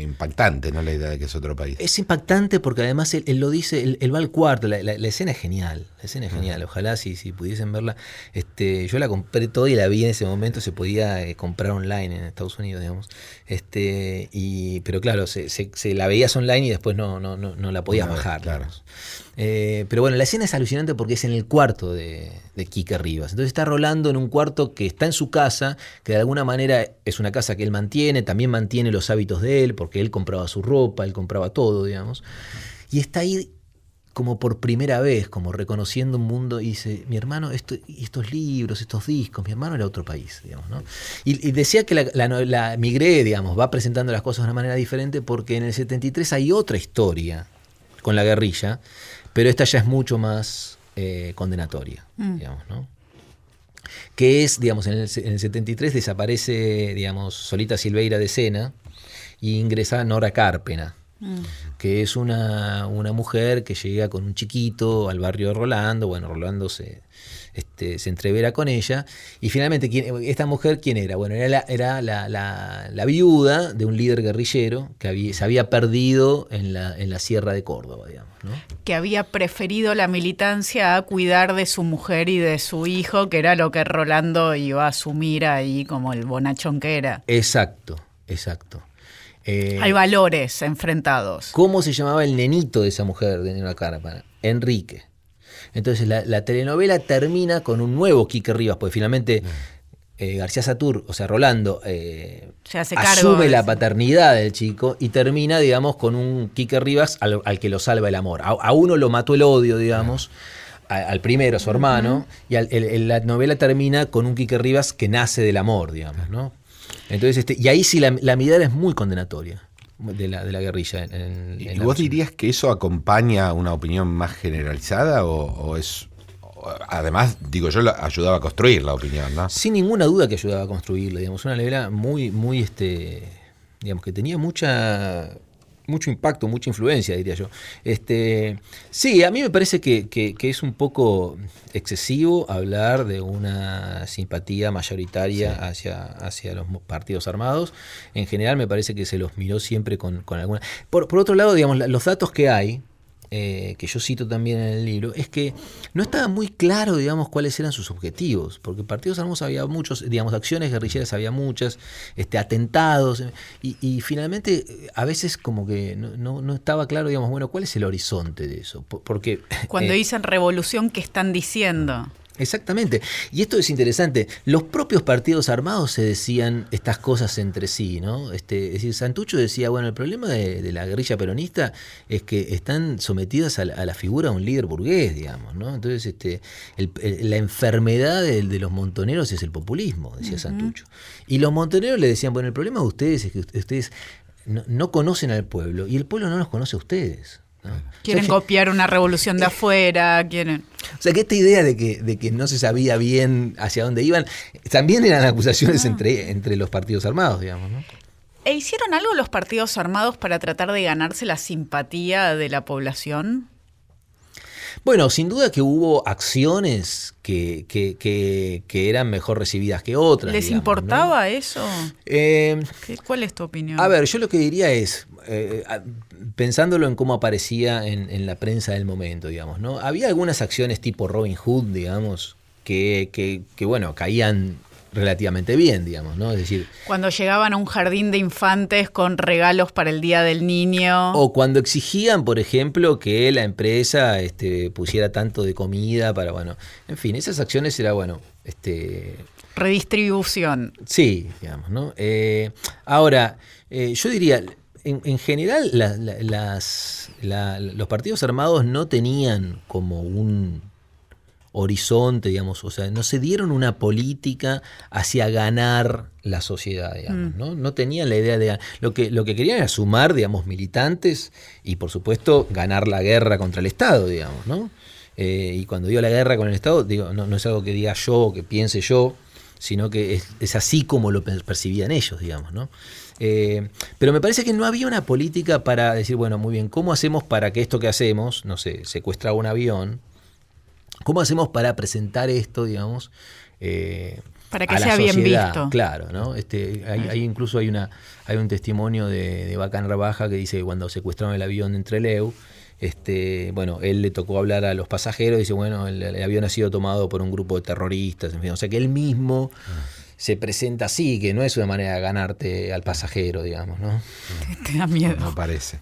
impactante, ¿no? La idea de que es otro país. Es impactante porque además él, lo dice, él, va al cuarto, la, escena es genial, la escena es genial. Ojalá si, si pudiesen verla. Este, yo la compré toda y la vi en ese momento, se podía eh, comprar online en Estados Unidos, digamos. Este, y, pero claro, se, la veías online y después no, no, no, no la podías bajar. Claro. Eh, pero bueno, la escena es alucinante porque es en el cuarto de, de Kike Rivas. Entonces está rolando en un cuarto que está en su casa, que de alguna manera es una casa que él mantiene, también mantiene los hábitos de él, porque él compraba su ropa, él compraba todo, digamos. Y está ahí como por primera vez, como reconociendo un mundo, y dice, mi hermano, esto, estos libros, estos discos, mi hermano era otro país, digamos, ¿no? Y, decía que la, la, Migré, digamos, va presentando las cosas de una manera diferente porque en el 73 hay otra historia con la guerrilla, pero esta ya es mucho más eh, condenatoria, mm. digamos, ¿no? Que es, digamos, en el, 73 desaparece, digamos, Solita Silveira de Sena y ingresa Nora Cárpena, mm. que es una, una, mujer que llega con un chiquito al barrio de Rolando, bueno, Rolando se, este, se entrevera con ella. Y finalmente, ¿esta mujer quién era? Bueno, era, la, era la, viuda de un líder guerrillero que se había perdido en la, en la Sierra de Córdoba, digamos. Que había preferido la militancia a cuidar de su mujer y de su hijo, que era lo que Rolando iba a asumir ahí como el bonachón que era. Exacto, exacto. Eh, Hay valores enfrentados. ¿Cómo se llamaba el nenito de esa mujer de Nina Carpa? Enrique. Entonces la, telenovela termina con un nuevo Quique Rivas, porque finalmente eh, García Satur, o sea, Rolando, eh, Se hace cargo asume la paternidad del chico y termina, digamos, con un Quique Rivas al, al que lo salva el amor. A, a uno lo mató el odio, digamos, a- al primero, a su hermano, y al- el- el- la novela termina con un Quique Rivas que nace del amor, digamos, ¿no? Entonces, este, y ahí sí la, la mirada es muy condenatoria de la, de la guerrilla. En, ¿Y en vos dirías que eso acompaña una opinión más generalizada o, o es... Además, digo, yo ayudaba a construir la opinión, ¿no? Sin ninguna duda que ayudaba a construirla, digamos, una novela muy, muy, este, digamos, que tenía mucha, mucho impacto, mucha influencia, diría yo. Este, sí, a mí me parece que, que- que es un poco excesivo hablar de una simpatía mayoritaria hacia, hacia los partidos armados. En general me parece que se los miró siempre con, con alguna... Por, por otro lado, digamos, los datos que hay, eh, que yo cito también en el libro, es que no estaba muy claro, digamos, cuáles eran sus objetivos, porque partidos armados había muchos, digamos, acciones guerrilleras había muchas, este, atentados, y, y finalmente eh, a veces como que no, no- no estaba claro, digamos, bueno, cuál es el horizonte de eso, Por- porque... Cuando eh, dicen revolución, ¿qué están diciendo? Exactamente. Y esto es interesante. Los propios partidos armados se decían estas cosas entre sí, ¿no? Este, es decir, Santucho decía, bueno, el problema de, de la guerrilla peronista es que están sometidas a la, a la figura de un líder burgués, digamos, ¿no? Entonces, este, el- el- la enfermedad de, de los montoneros es el populismo, decía Santucho. Y los montoneros le decían, bueno, el problema de ustedes es que ust- ustedes no, no conocen al pueblo y el pueblo no los conoce a ustedes. Quieren O sea, copiar una revolución de afuera, quieren... o sea que esta idea de que, de que no se sabía bien hacia dónde iban, también eran acusaciones entre, entre los partidos armados, digamos, ¿no? ¿E hicieron algo los partidos armados para tratar de ganarse la simpatía de la población? Bueno, sin duda que hubo acciones que, que, que- que eran mejor recibidas que otras. ¿Les digamos, ¿no? importaba eso? Eh, ¿Qué- ¿Cuál es tu opinión? A ver, yo lo que diría es, eh, pensándolo en cómo aparecía en, en la prensa del momento, digamos, ¿no? Había algunas acciones tipo Robin Hood, digamos, que, que, que, bueno, caían relativamente bien, digamos, ¿no? Es decir, Cuando llegaban a un jardín de infantes con regalos para el Día del Niño. O cuando exigían, por ejemplo, que la empresa este, pusiera tanto de comida para, bueno, en fin, esas acciones era, bueno, este, Redistribución. sí, digamos, ¿no? Eh, ahora, eh, yo diría, en, en general, la- la- las, la- los partidos armados no tenían como un horizonte, digamos, o sea, no se dieron una política hacia ganar la sociedad, digamos, ¿no? No tenían la idea de lo que lo que querían era sumar, digamos, militantes y por supuesto ganar la guerra contra el Estado, digamos, ¿no? Eh, y cuando digo la guerra con el Estado, digo, no, no es algo que diga yo o que piense yo, sino que es, es así como lo per- percibían ellos, digamos, ¿no? Eh, pero me parece que no había una política para decir, bueno, muy bien, ¿cómo hacemos para que esto que hacemos, no sé, secuestrar un avión, ¿Cómo hacemos para presentar esto, digamos? eh, Para que a la sea bien sociedad? visto. Claro, ¿no? Este, hay, hay incluso hay una hay un testimonio de, de Bacán Rabaja que dice que cuando secuestraron el avión de Entreleu, este, bueno, él le tocó hablar a los pasajeros y dice, bueno, el, el avión ha sido tomado por un grupo de terroristas, en fin, o sea que él mismo se presenta así, que no es una manera de ganarte al pasajero, digamos, ¿no? *laughs* Te da miedo. No parece.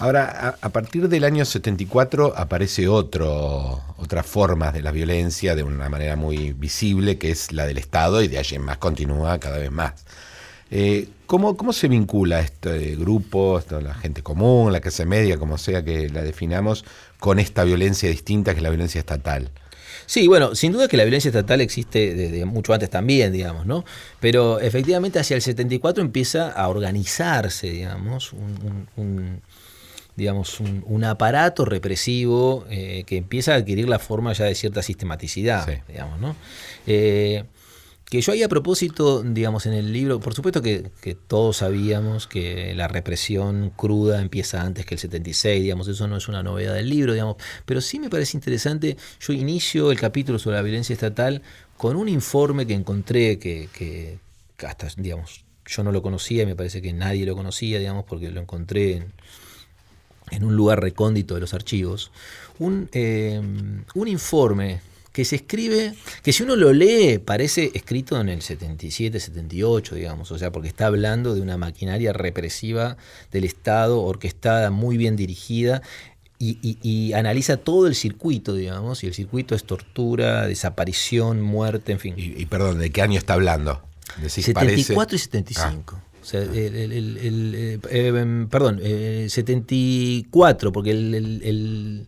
Ahora, a, partir del año 74 aparece otro, otras formas de la violencia de una manera muy visible, que es la del Estado, y de allí en más continúa cada vez más. Eh, ¿cómo, ¿Cómo se vincula este grupo, esto, la gente común, la clase media, como sea que la definamos, con esta violencia distinta que es la violencia estatal? Sí, bueno, sin duda que la violencia estatal existe desde mucho antes también, digamos, ¿no? Pero efectivamente hacia el 74 empieza a organizarse, digamos, un, digamos, un, un aparato represivo eh, que empieza a adquirir la forma ya de cierta sistematicidad, Sí. digamos, ¿no? Eh, que yo ahí a propósito, digamos, en el libro, por supuesto que, que todos sabíamos que la represión cruda empieza antes que el 76, digamos, eso no es una novedad del libro, digamos, pero sí me parece interesante, yo inicio el capítulo sobre la violencia estatal con un informe que encontré que, que hasta, digamos, yo no lo conocía y me parece que nadie lo conocía, digamos, porque lo encontré en, en un lugar recóndito de los archivos, un, eh, un informe que se escribe, que si uno lo lee parece escrito en el 77, 78, digamos, o sea, porque está hablando de una maquinaria represiva del Estado, orquestada, muy bien dirigida, y, analiza todo el circuito, digamos, y el circuito es tortura, desaparición, muerte, en fin. Y, perdón, ¿de qué año está hablando? 74 y 75. Ah. O sea, el, eh, perdón, 74, porque el,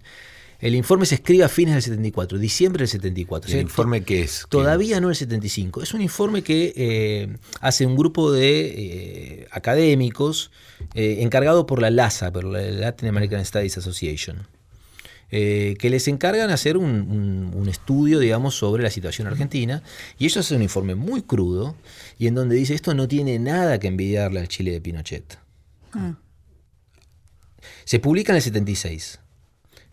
el informe se escribe a fines del 74, diciembre del 74. ¿El informe qué es? Todavía no el 75. Es un informe que eh, hace un grupo de eh, académicos eh, encargado por la LASA, por la Latin American Studies Association. Que les encargan hacer un, estudio, digamos, sobre la situación argentina. Y ellos hacen un informe muy crudo y en donde dice esto no tiene nada que envidiarle al Chile de Pinochet. Ah. Se publica en el 76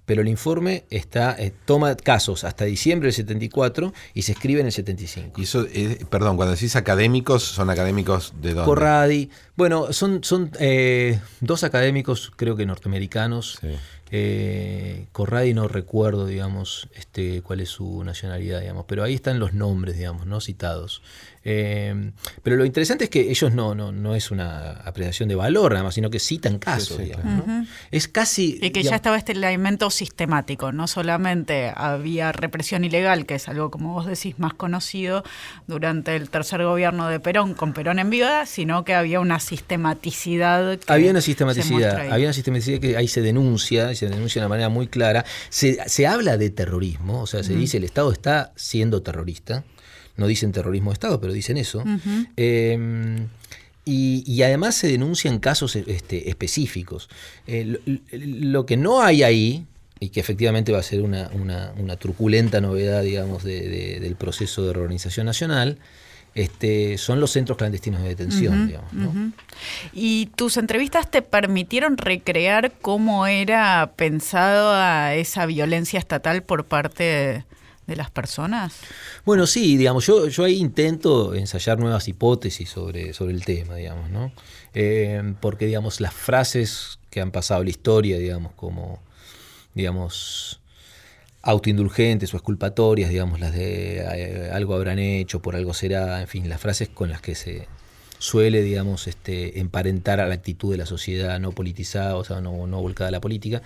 pero el informe está, eh, toma casos hasta diciembre del 74 y se escribe en el 75. Y eso, perdón, cuando decís académicos, ¿son académicos de dónde? Corradi. Bueno, son, son eh, dos académicos, creo que norteamericanos. Eh, Corradi no recuerdo, digamos, este, cuál es su nacionalidad, digamos, pero ahí están los nombres, digamos, no citados. Eh, pero lo interesante es que ellos no, no, no es una apreciación de valor nada más, sino que citan casos. Es casi... Y que ya estaba este elemento sistemático, no solamente había represión ilegal, que es algo, como vos decís, más conocido durante el tercer gobierno de Perón, con Perón en vida, sino que había una sistematicidad. había una sistematicidad, había una sistematicidad que ahí se denuncia, se denuncia de una manera muy clara. Se, se habla de terrorismo, o sea, se dice el Estado está siendo terrorista no dicen terrorismo de Estado, pero dicen eso. Em, y, además se denuncian casos este, específicos. Eh, lo, que no hay ahí, y que efectivamente va a ser una, truculenta novedad, digamos, del proceso de reorganización nacional, este, son los centros clandestinos de detención. digamos, ¿Y tus entrevistas te permitieron recrear cómo era pensada esa violencia estatal por parte de de las personas? Bueno, sí, digamos, yo, yo ahí intento ensayar nuevas hipótesis sobre, sobre el tema, digamos, ¿no? Eh, porque, digamos, las frases que han pasado la historia, digamos, como, digamos, autoindulgentes o exculpatorias, digamos, las de eh, algo habrán hecho, por algo será, en fin, las frases con las que se, suele, digamos, este, emparentar a la actitud de la sociedad no politizada, o sea, no, volcada a la política.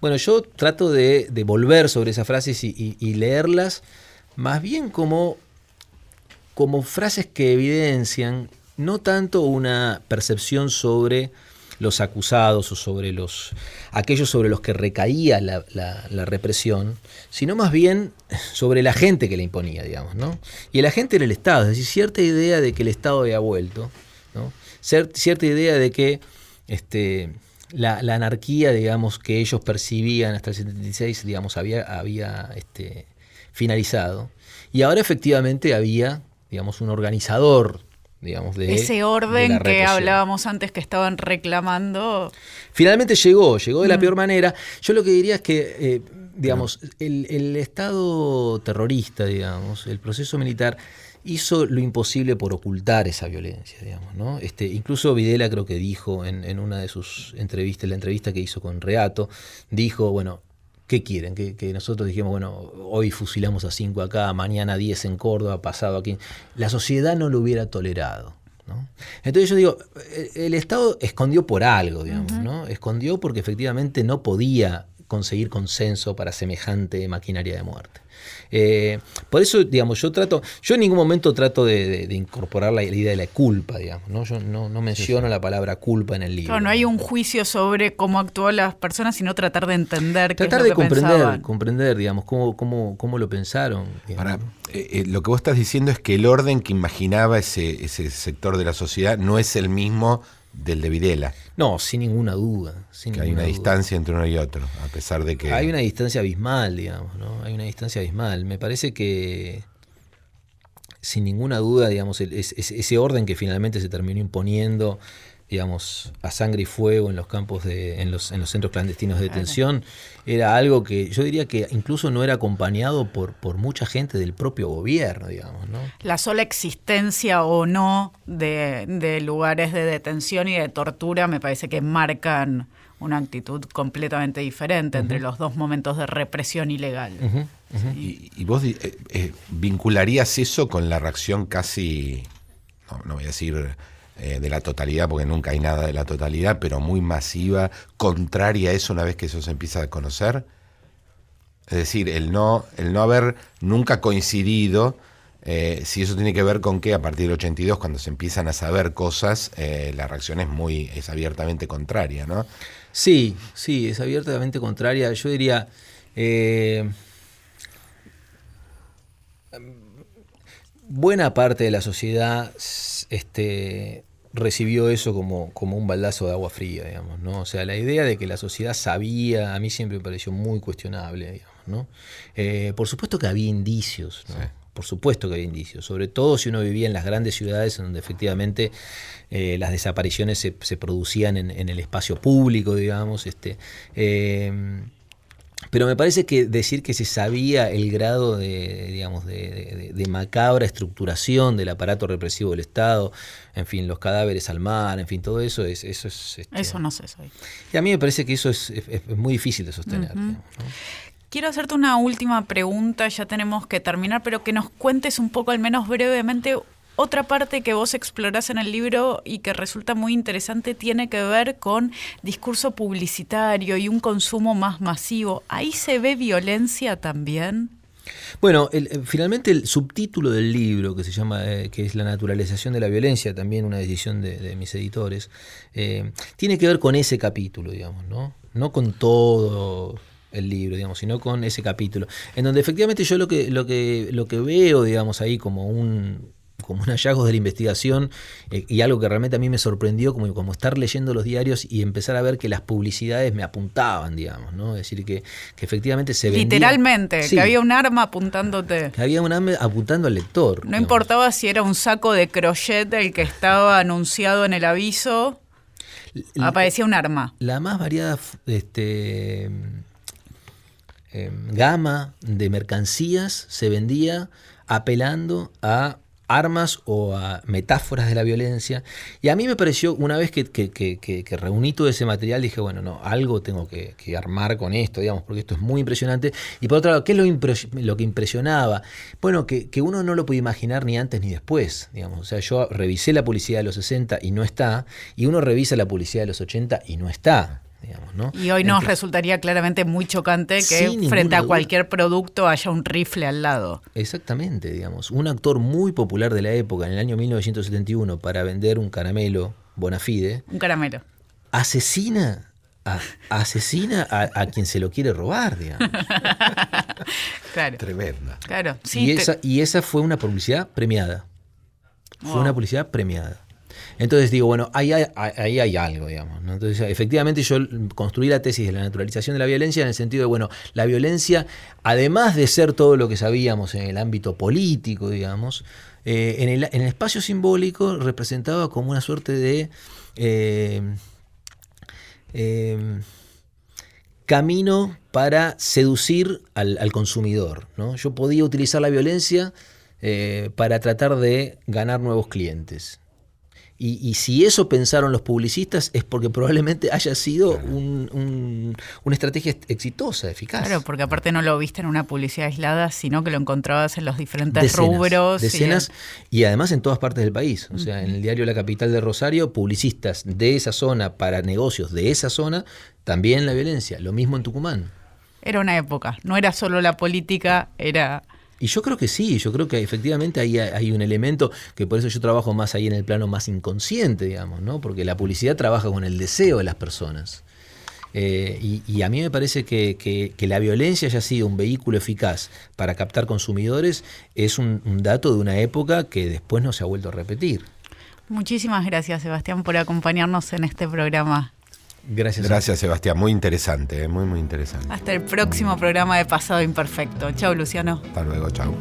Bueno, yo trato de, volver sobre esas frases y, leerlas más bien como, como frases que evidencian no tanto una percepción sobre los acusados o sobre los aquellos sobre los que recaía la, represión, sino más bien sobre la gente que la imponía, digamos, ¿no? Y el agente era el Estado, es decir, cierta idea de que el Estado había vuelto, ¿no? cierta idea de que este, la, anarquía, digamos, que ellos percibían hasta el 76, digamos, había, había este, finalizado. Y ahora efectivamente había, digamos, un organizador digamos, de ese orden que hablábamos antes que estaban reclamando. Finalmente llegó, llegó de la mm. peor manera. Yo lo que diría es que, eh, digamos, el, Estado terrorista, digamos, el proceso militar hizo lo imposible por ocultar esa violencia, digamos, ¿no? Este, incluso Videla creo que dijo en, en una de sus entrevistas, la entrevista que hizo con Reato, dijo, bueno, ¿Qué quieren? Que, nosotros dijimos, bueno, hoy fusilamos a cinco acá, mañana 10 en Córdoba, pasado aquí. La sociedad no lo hubiera tolerado. Entonces yo digo, el Estado escondió por algo, digamos, ¿no? Escondió porque efectivamente no podía conseguir consenso para semejante maquinaria de muerte. Eh, por eso, digamos, yo trato, yo en ningún momento trato de, incorporar la, idea de la culpa, digamos, ¿no? Yo no, menciono la palabra culpa en el libro. no hay un juicio sobre cómo actuó las personas, sino tratar de entender tratar de comprender, comprender, digamos, cómo, cómo, cómo lo pensaron. Para, eh, eh, lo que vos estás diciendo es que el orden que imaginaba ese, ese sector de la sociedad no es el mismo del de Videla. No, sin ninguna duda. que hay una distancia entre uno y otro, a pesar de que... Hay una distancia abismal, digamos, ¿no? Hay una distancia abismal. Me parece que, sin ninguna duda, digamos, ese orden que finalmente se terminó imponiendo digamos, a sangre y fuego en los campos de, en los, en los centros clandestinos de detención, era algo que yo diría que incluso no era acompañado por, por mucha gente del propio gobierno, digamos, ¿no? La sola existencia o no de, lugares de detención y de tortura me parece que marcan una actitud completamente diferente entre los dos momentos de represión ilegal. Y, vos eh, eh, vincularías eso con la reacción casi, no voy a decir eh, de la totalidad, porque nunca hay nada de la totalidad, pero muy masiva, contraria a eso una vez que eso se empieza a conocer? Es decir, el no, el no haber nunca coincidido, eh, si eso tiene que ver con que a partir del 82, cuando se empiezan a saber cosas, eh, la reacción es muy, es abiertamente contraria, ¿no? Sí, sí, es abiertamente contraria. Yo diría, buena parte de la sociedad este, recibió eso como, como un baldazo de agua fría, digamos, ¿no? O sea, la idea de que la sociedad sabía, a mí siempre me pareció muy cuestionable, digamos, ¿no? Eh, por supuesto que había indicios, ¿no? Por supuesto que había indicios, sobre todo si uno vivía en las grandes ciudades en donde efectivamente eh, las desapariciones se, se producían en, en, el espacio público, digamos. Este, eh, pero me parece que decir que se sabía el grado de, digamos, de, de, de, macabra estructuración del aparato represivo del Estado, en fin, los cadáveres al mar, en fin, todo eso es... Eso, es, este, eso no sé, soy. Y a mí me parece que eso es, es, es muy difícil de sostener. Uh -huh. digamos, ¿no? Quiero hacerte una última pregunta, ya tenemos que terminar, pero que nos cuentes un poco, al menos brevemente, otra parte que vos explorás en el libro y que resulta muy interesante tiene que ver con discurso publicitario y un consumo más masivo. ¿Ahí se ve violencia también? Bueno, el, finalmente el subtítulo del libro, que se llama, eh, que es La naturalización de la violencia, también una decisión de, de mis editores, eh, tiene que ver con ese capítulo, digamos, ¿no? No con todo el libro, digamos, sino con ese capítulo, en donde efectivamente yo lo que, lo que, lo que veo, digamos, ahí como un, como un hallazgo de la investigación eh, y algo que realmente a mí me sorprendió, como, como estar leyendo los diarios y empezar a ver que las publicidades me apuntaban, digamos, ¿no? Es decir, que, que efectivamente se vendía... Literalmente, sí, que había un arma apuntándote. Que había un arma apuntando al lector. No digamos. importaba si era un saco de crochet el que estaba anunciado en el aviso, la, aparecía un arma. La más variada... Este, eh, gama de mercancías se vendía apelando a armas o a metáforas de la violencia. Y a mí me pareció, una vez que, que, reuní todo ese material, dije, bueno, no, algo tengo que, armar con esto, digamos, porque esto es muy impresionante. Y por otro lado, ¿qué es lo, que impresionaba? Bueno, que, uno no lo podía imaginar ni antes ni después, digamos. O sea, yo revisé la publicidad de los 60 y no está, y uno revisa la publicidad de los 80 y no está. Digamos, ¿no? Y hoy nos Entonces, resultaría claramente muy chocante que frente a cualquier duda. producto haya un rifle al lado. Exactamente, digamos. Un actor muy popular de la época, en el año 1971, para vender un caramelo Bonafide. Un caramelo. Asesina a, asesina a, a, quien se lo quiere robar, digamos. *laughs* claro. Tremenda. Claro, sí. Y, te... esa, y esa fue una publicidad premiada. Fue wow. una publicidad premiada. Entonces digo, bueno, ahí hay, ahí hay algo, digamos. Entonces, efectivamente, yo construí la tesis de la naturalización de la violencia en el sentido de, bueno, la violencia, además de ser todo lo que sabíamos en el ámbito político, digamos, eh, en, el, en, el, espacio simbólico representaba como una suerte de eh, eh, camino para seducir al, al consumidor. ¿no? Yo podía utilizar la violencia para tratar de ganar nuevos clientes. Y, y, si eso pensaron los publicistas es porque probablemente *laughs* haya sido claro. un, un, una estrategia exitosa, eficaz. Claro, porque aparte no lo viste en una publicidad aislada, sino que lo encontrabas en los diferentes decenas, rubros. Decenas y, y, además en todas partes del país. O sea, uh -huh. en el diario La Capital de Rosario, publicistas de esa zona para negocios de esa zona, también la violencia. Lo mismo en Tucumán. Era una época, no era solo la política, era y yo creo que sí, yo creo que efectivamente hay un elemento que por eso yo trabajo más ahí en el plano más inconsciente, digamos, ¿no? Porque la publicidad trabaja con el deseo de las personas. Eh, y, a mí me parece que, que, la violencia haya sido un vehículo eficaz para captar consumidores es un dato de una época que después no se ha vuelto a repetir. Muchísimas gracias, Sebastián, por acompañarnos en este programa. Gracias. Gracias, Sebastián. Muy interesante, ¿eh? muy, muy interesante. Hasta el próximo programa de Pasado Imperfecto. Chao, Luciano. Hasta luego, chao.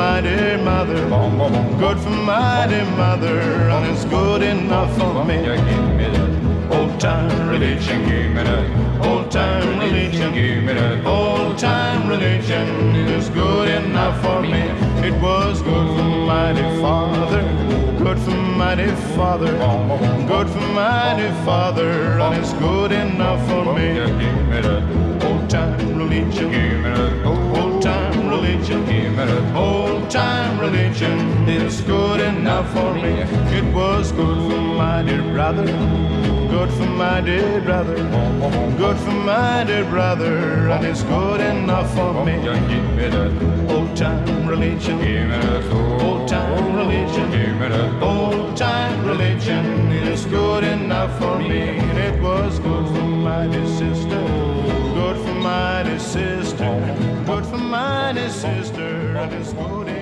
my dear mother. Good for my dear mother, and it's good enough for me. Old time religion, give me that. Old time religion, give me that. Old time religion is good enough for me. It was good for dear father, good for mighty father, good for mighty father, and it's good enough for me. Old time religion, give me old religion, old time religion, it's good enough for me. It was good for my dear brother, good for my dear brother, good for my dear brother, and it's good enough for me. Old time religion, old time religion, old time religion, it is good enough for me. And it was good for my dear sister, good for my dear sister, good for my dear sister, and it's good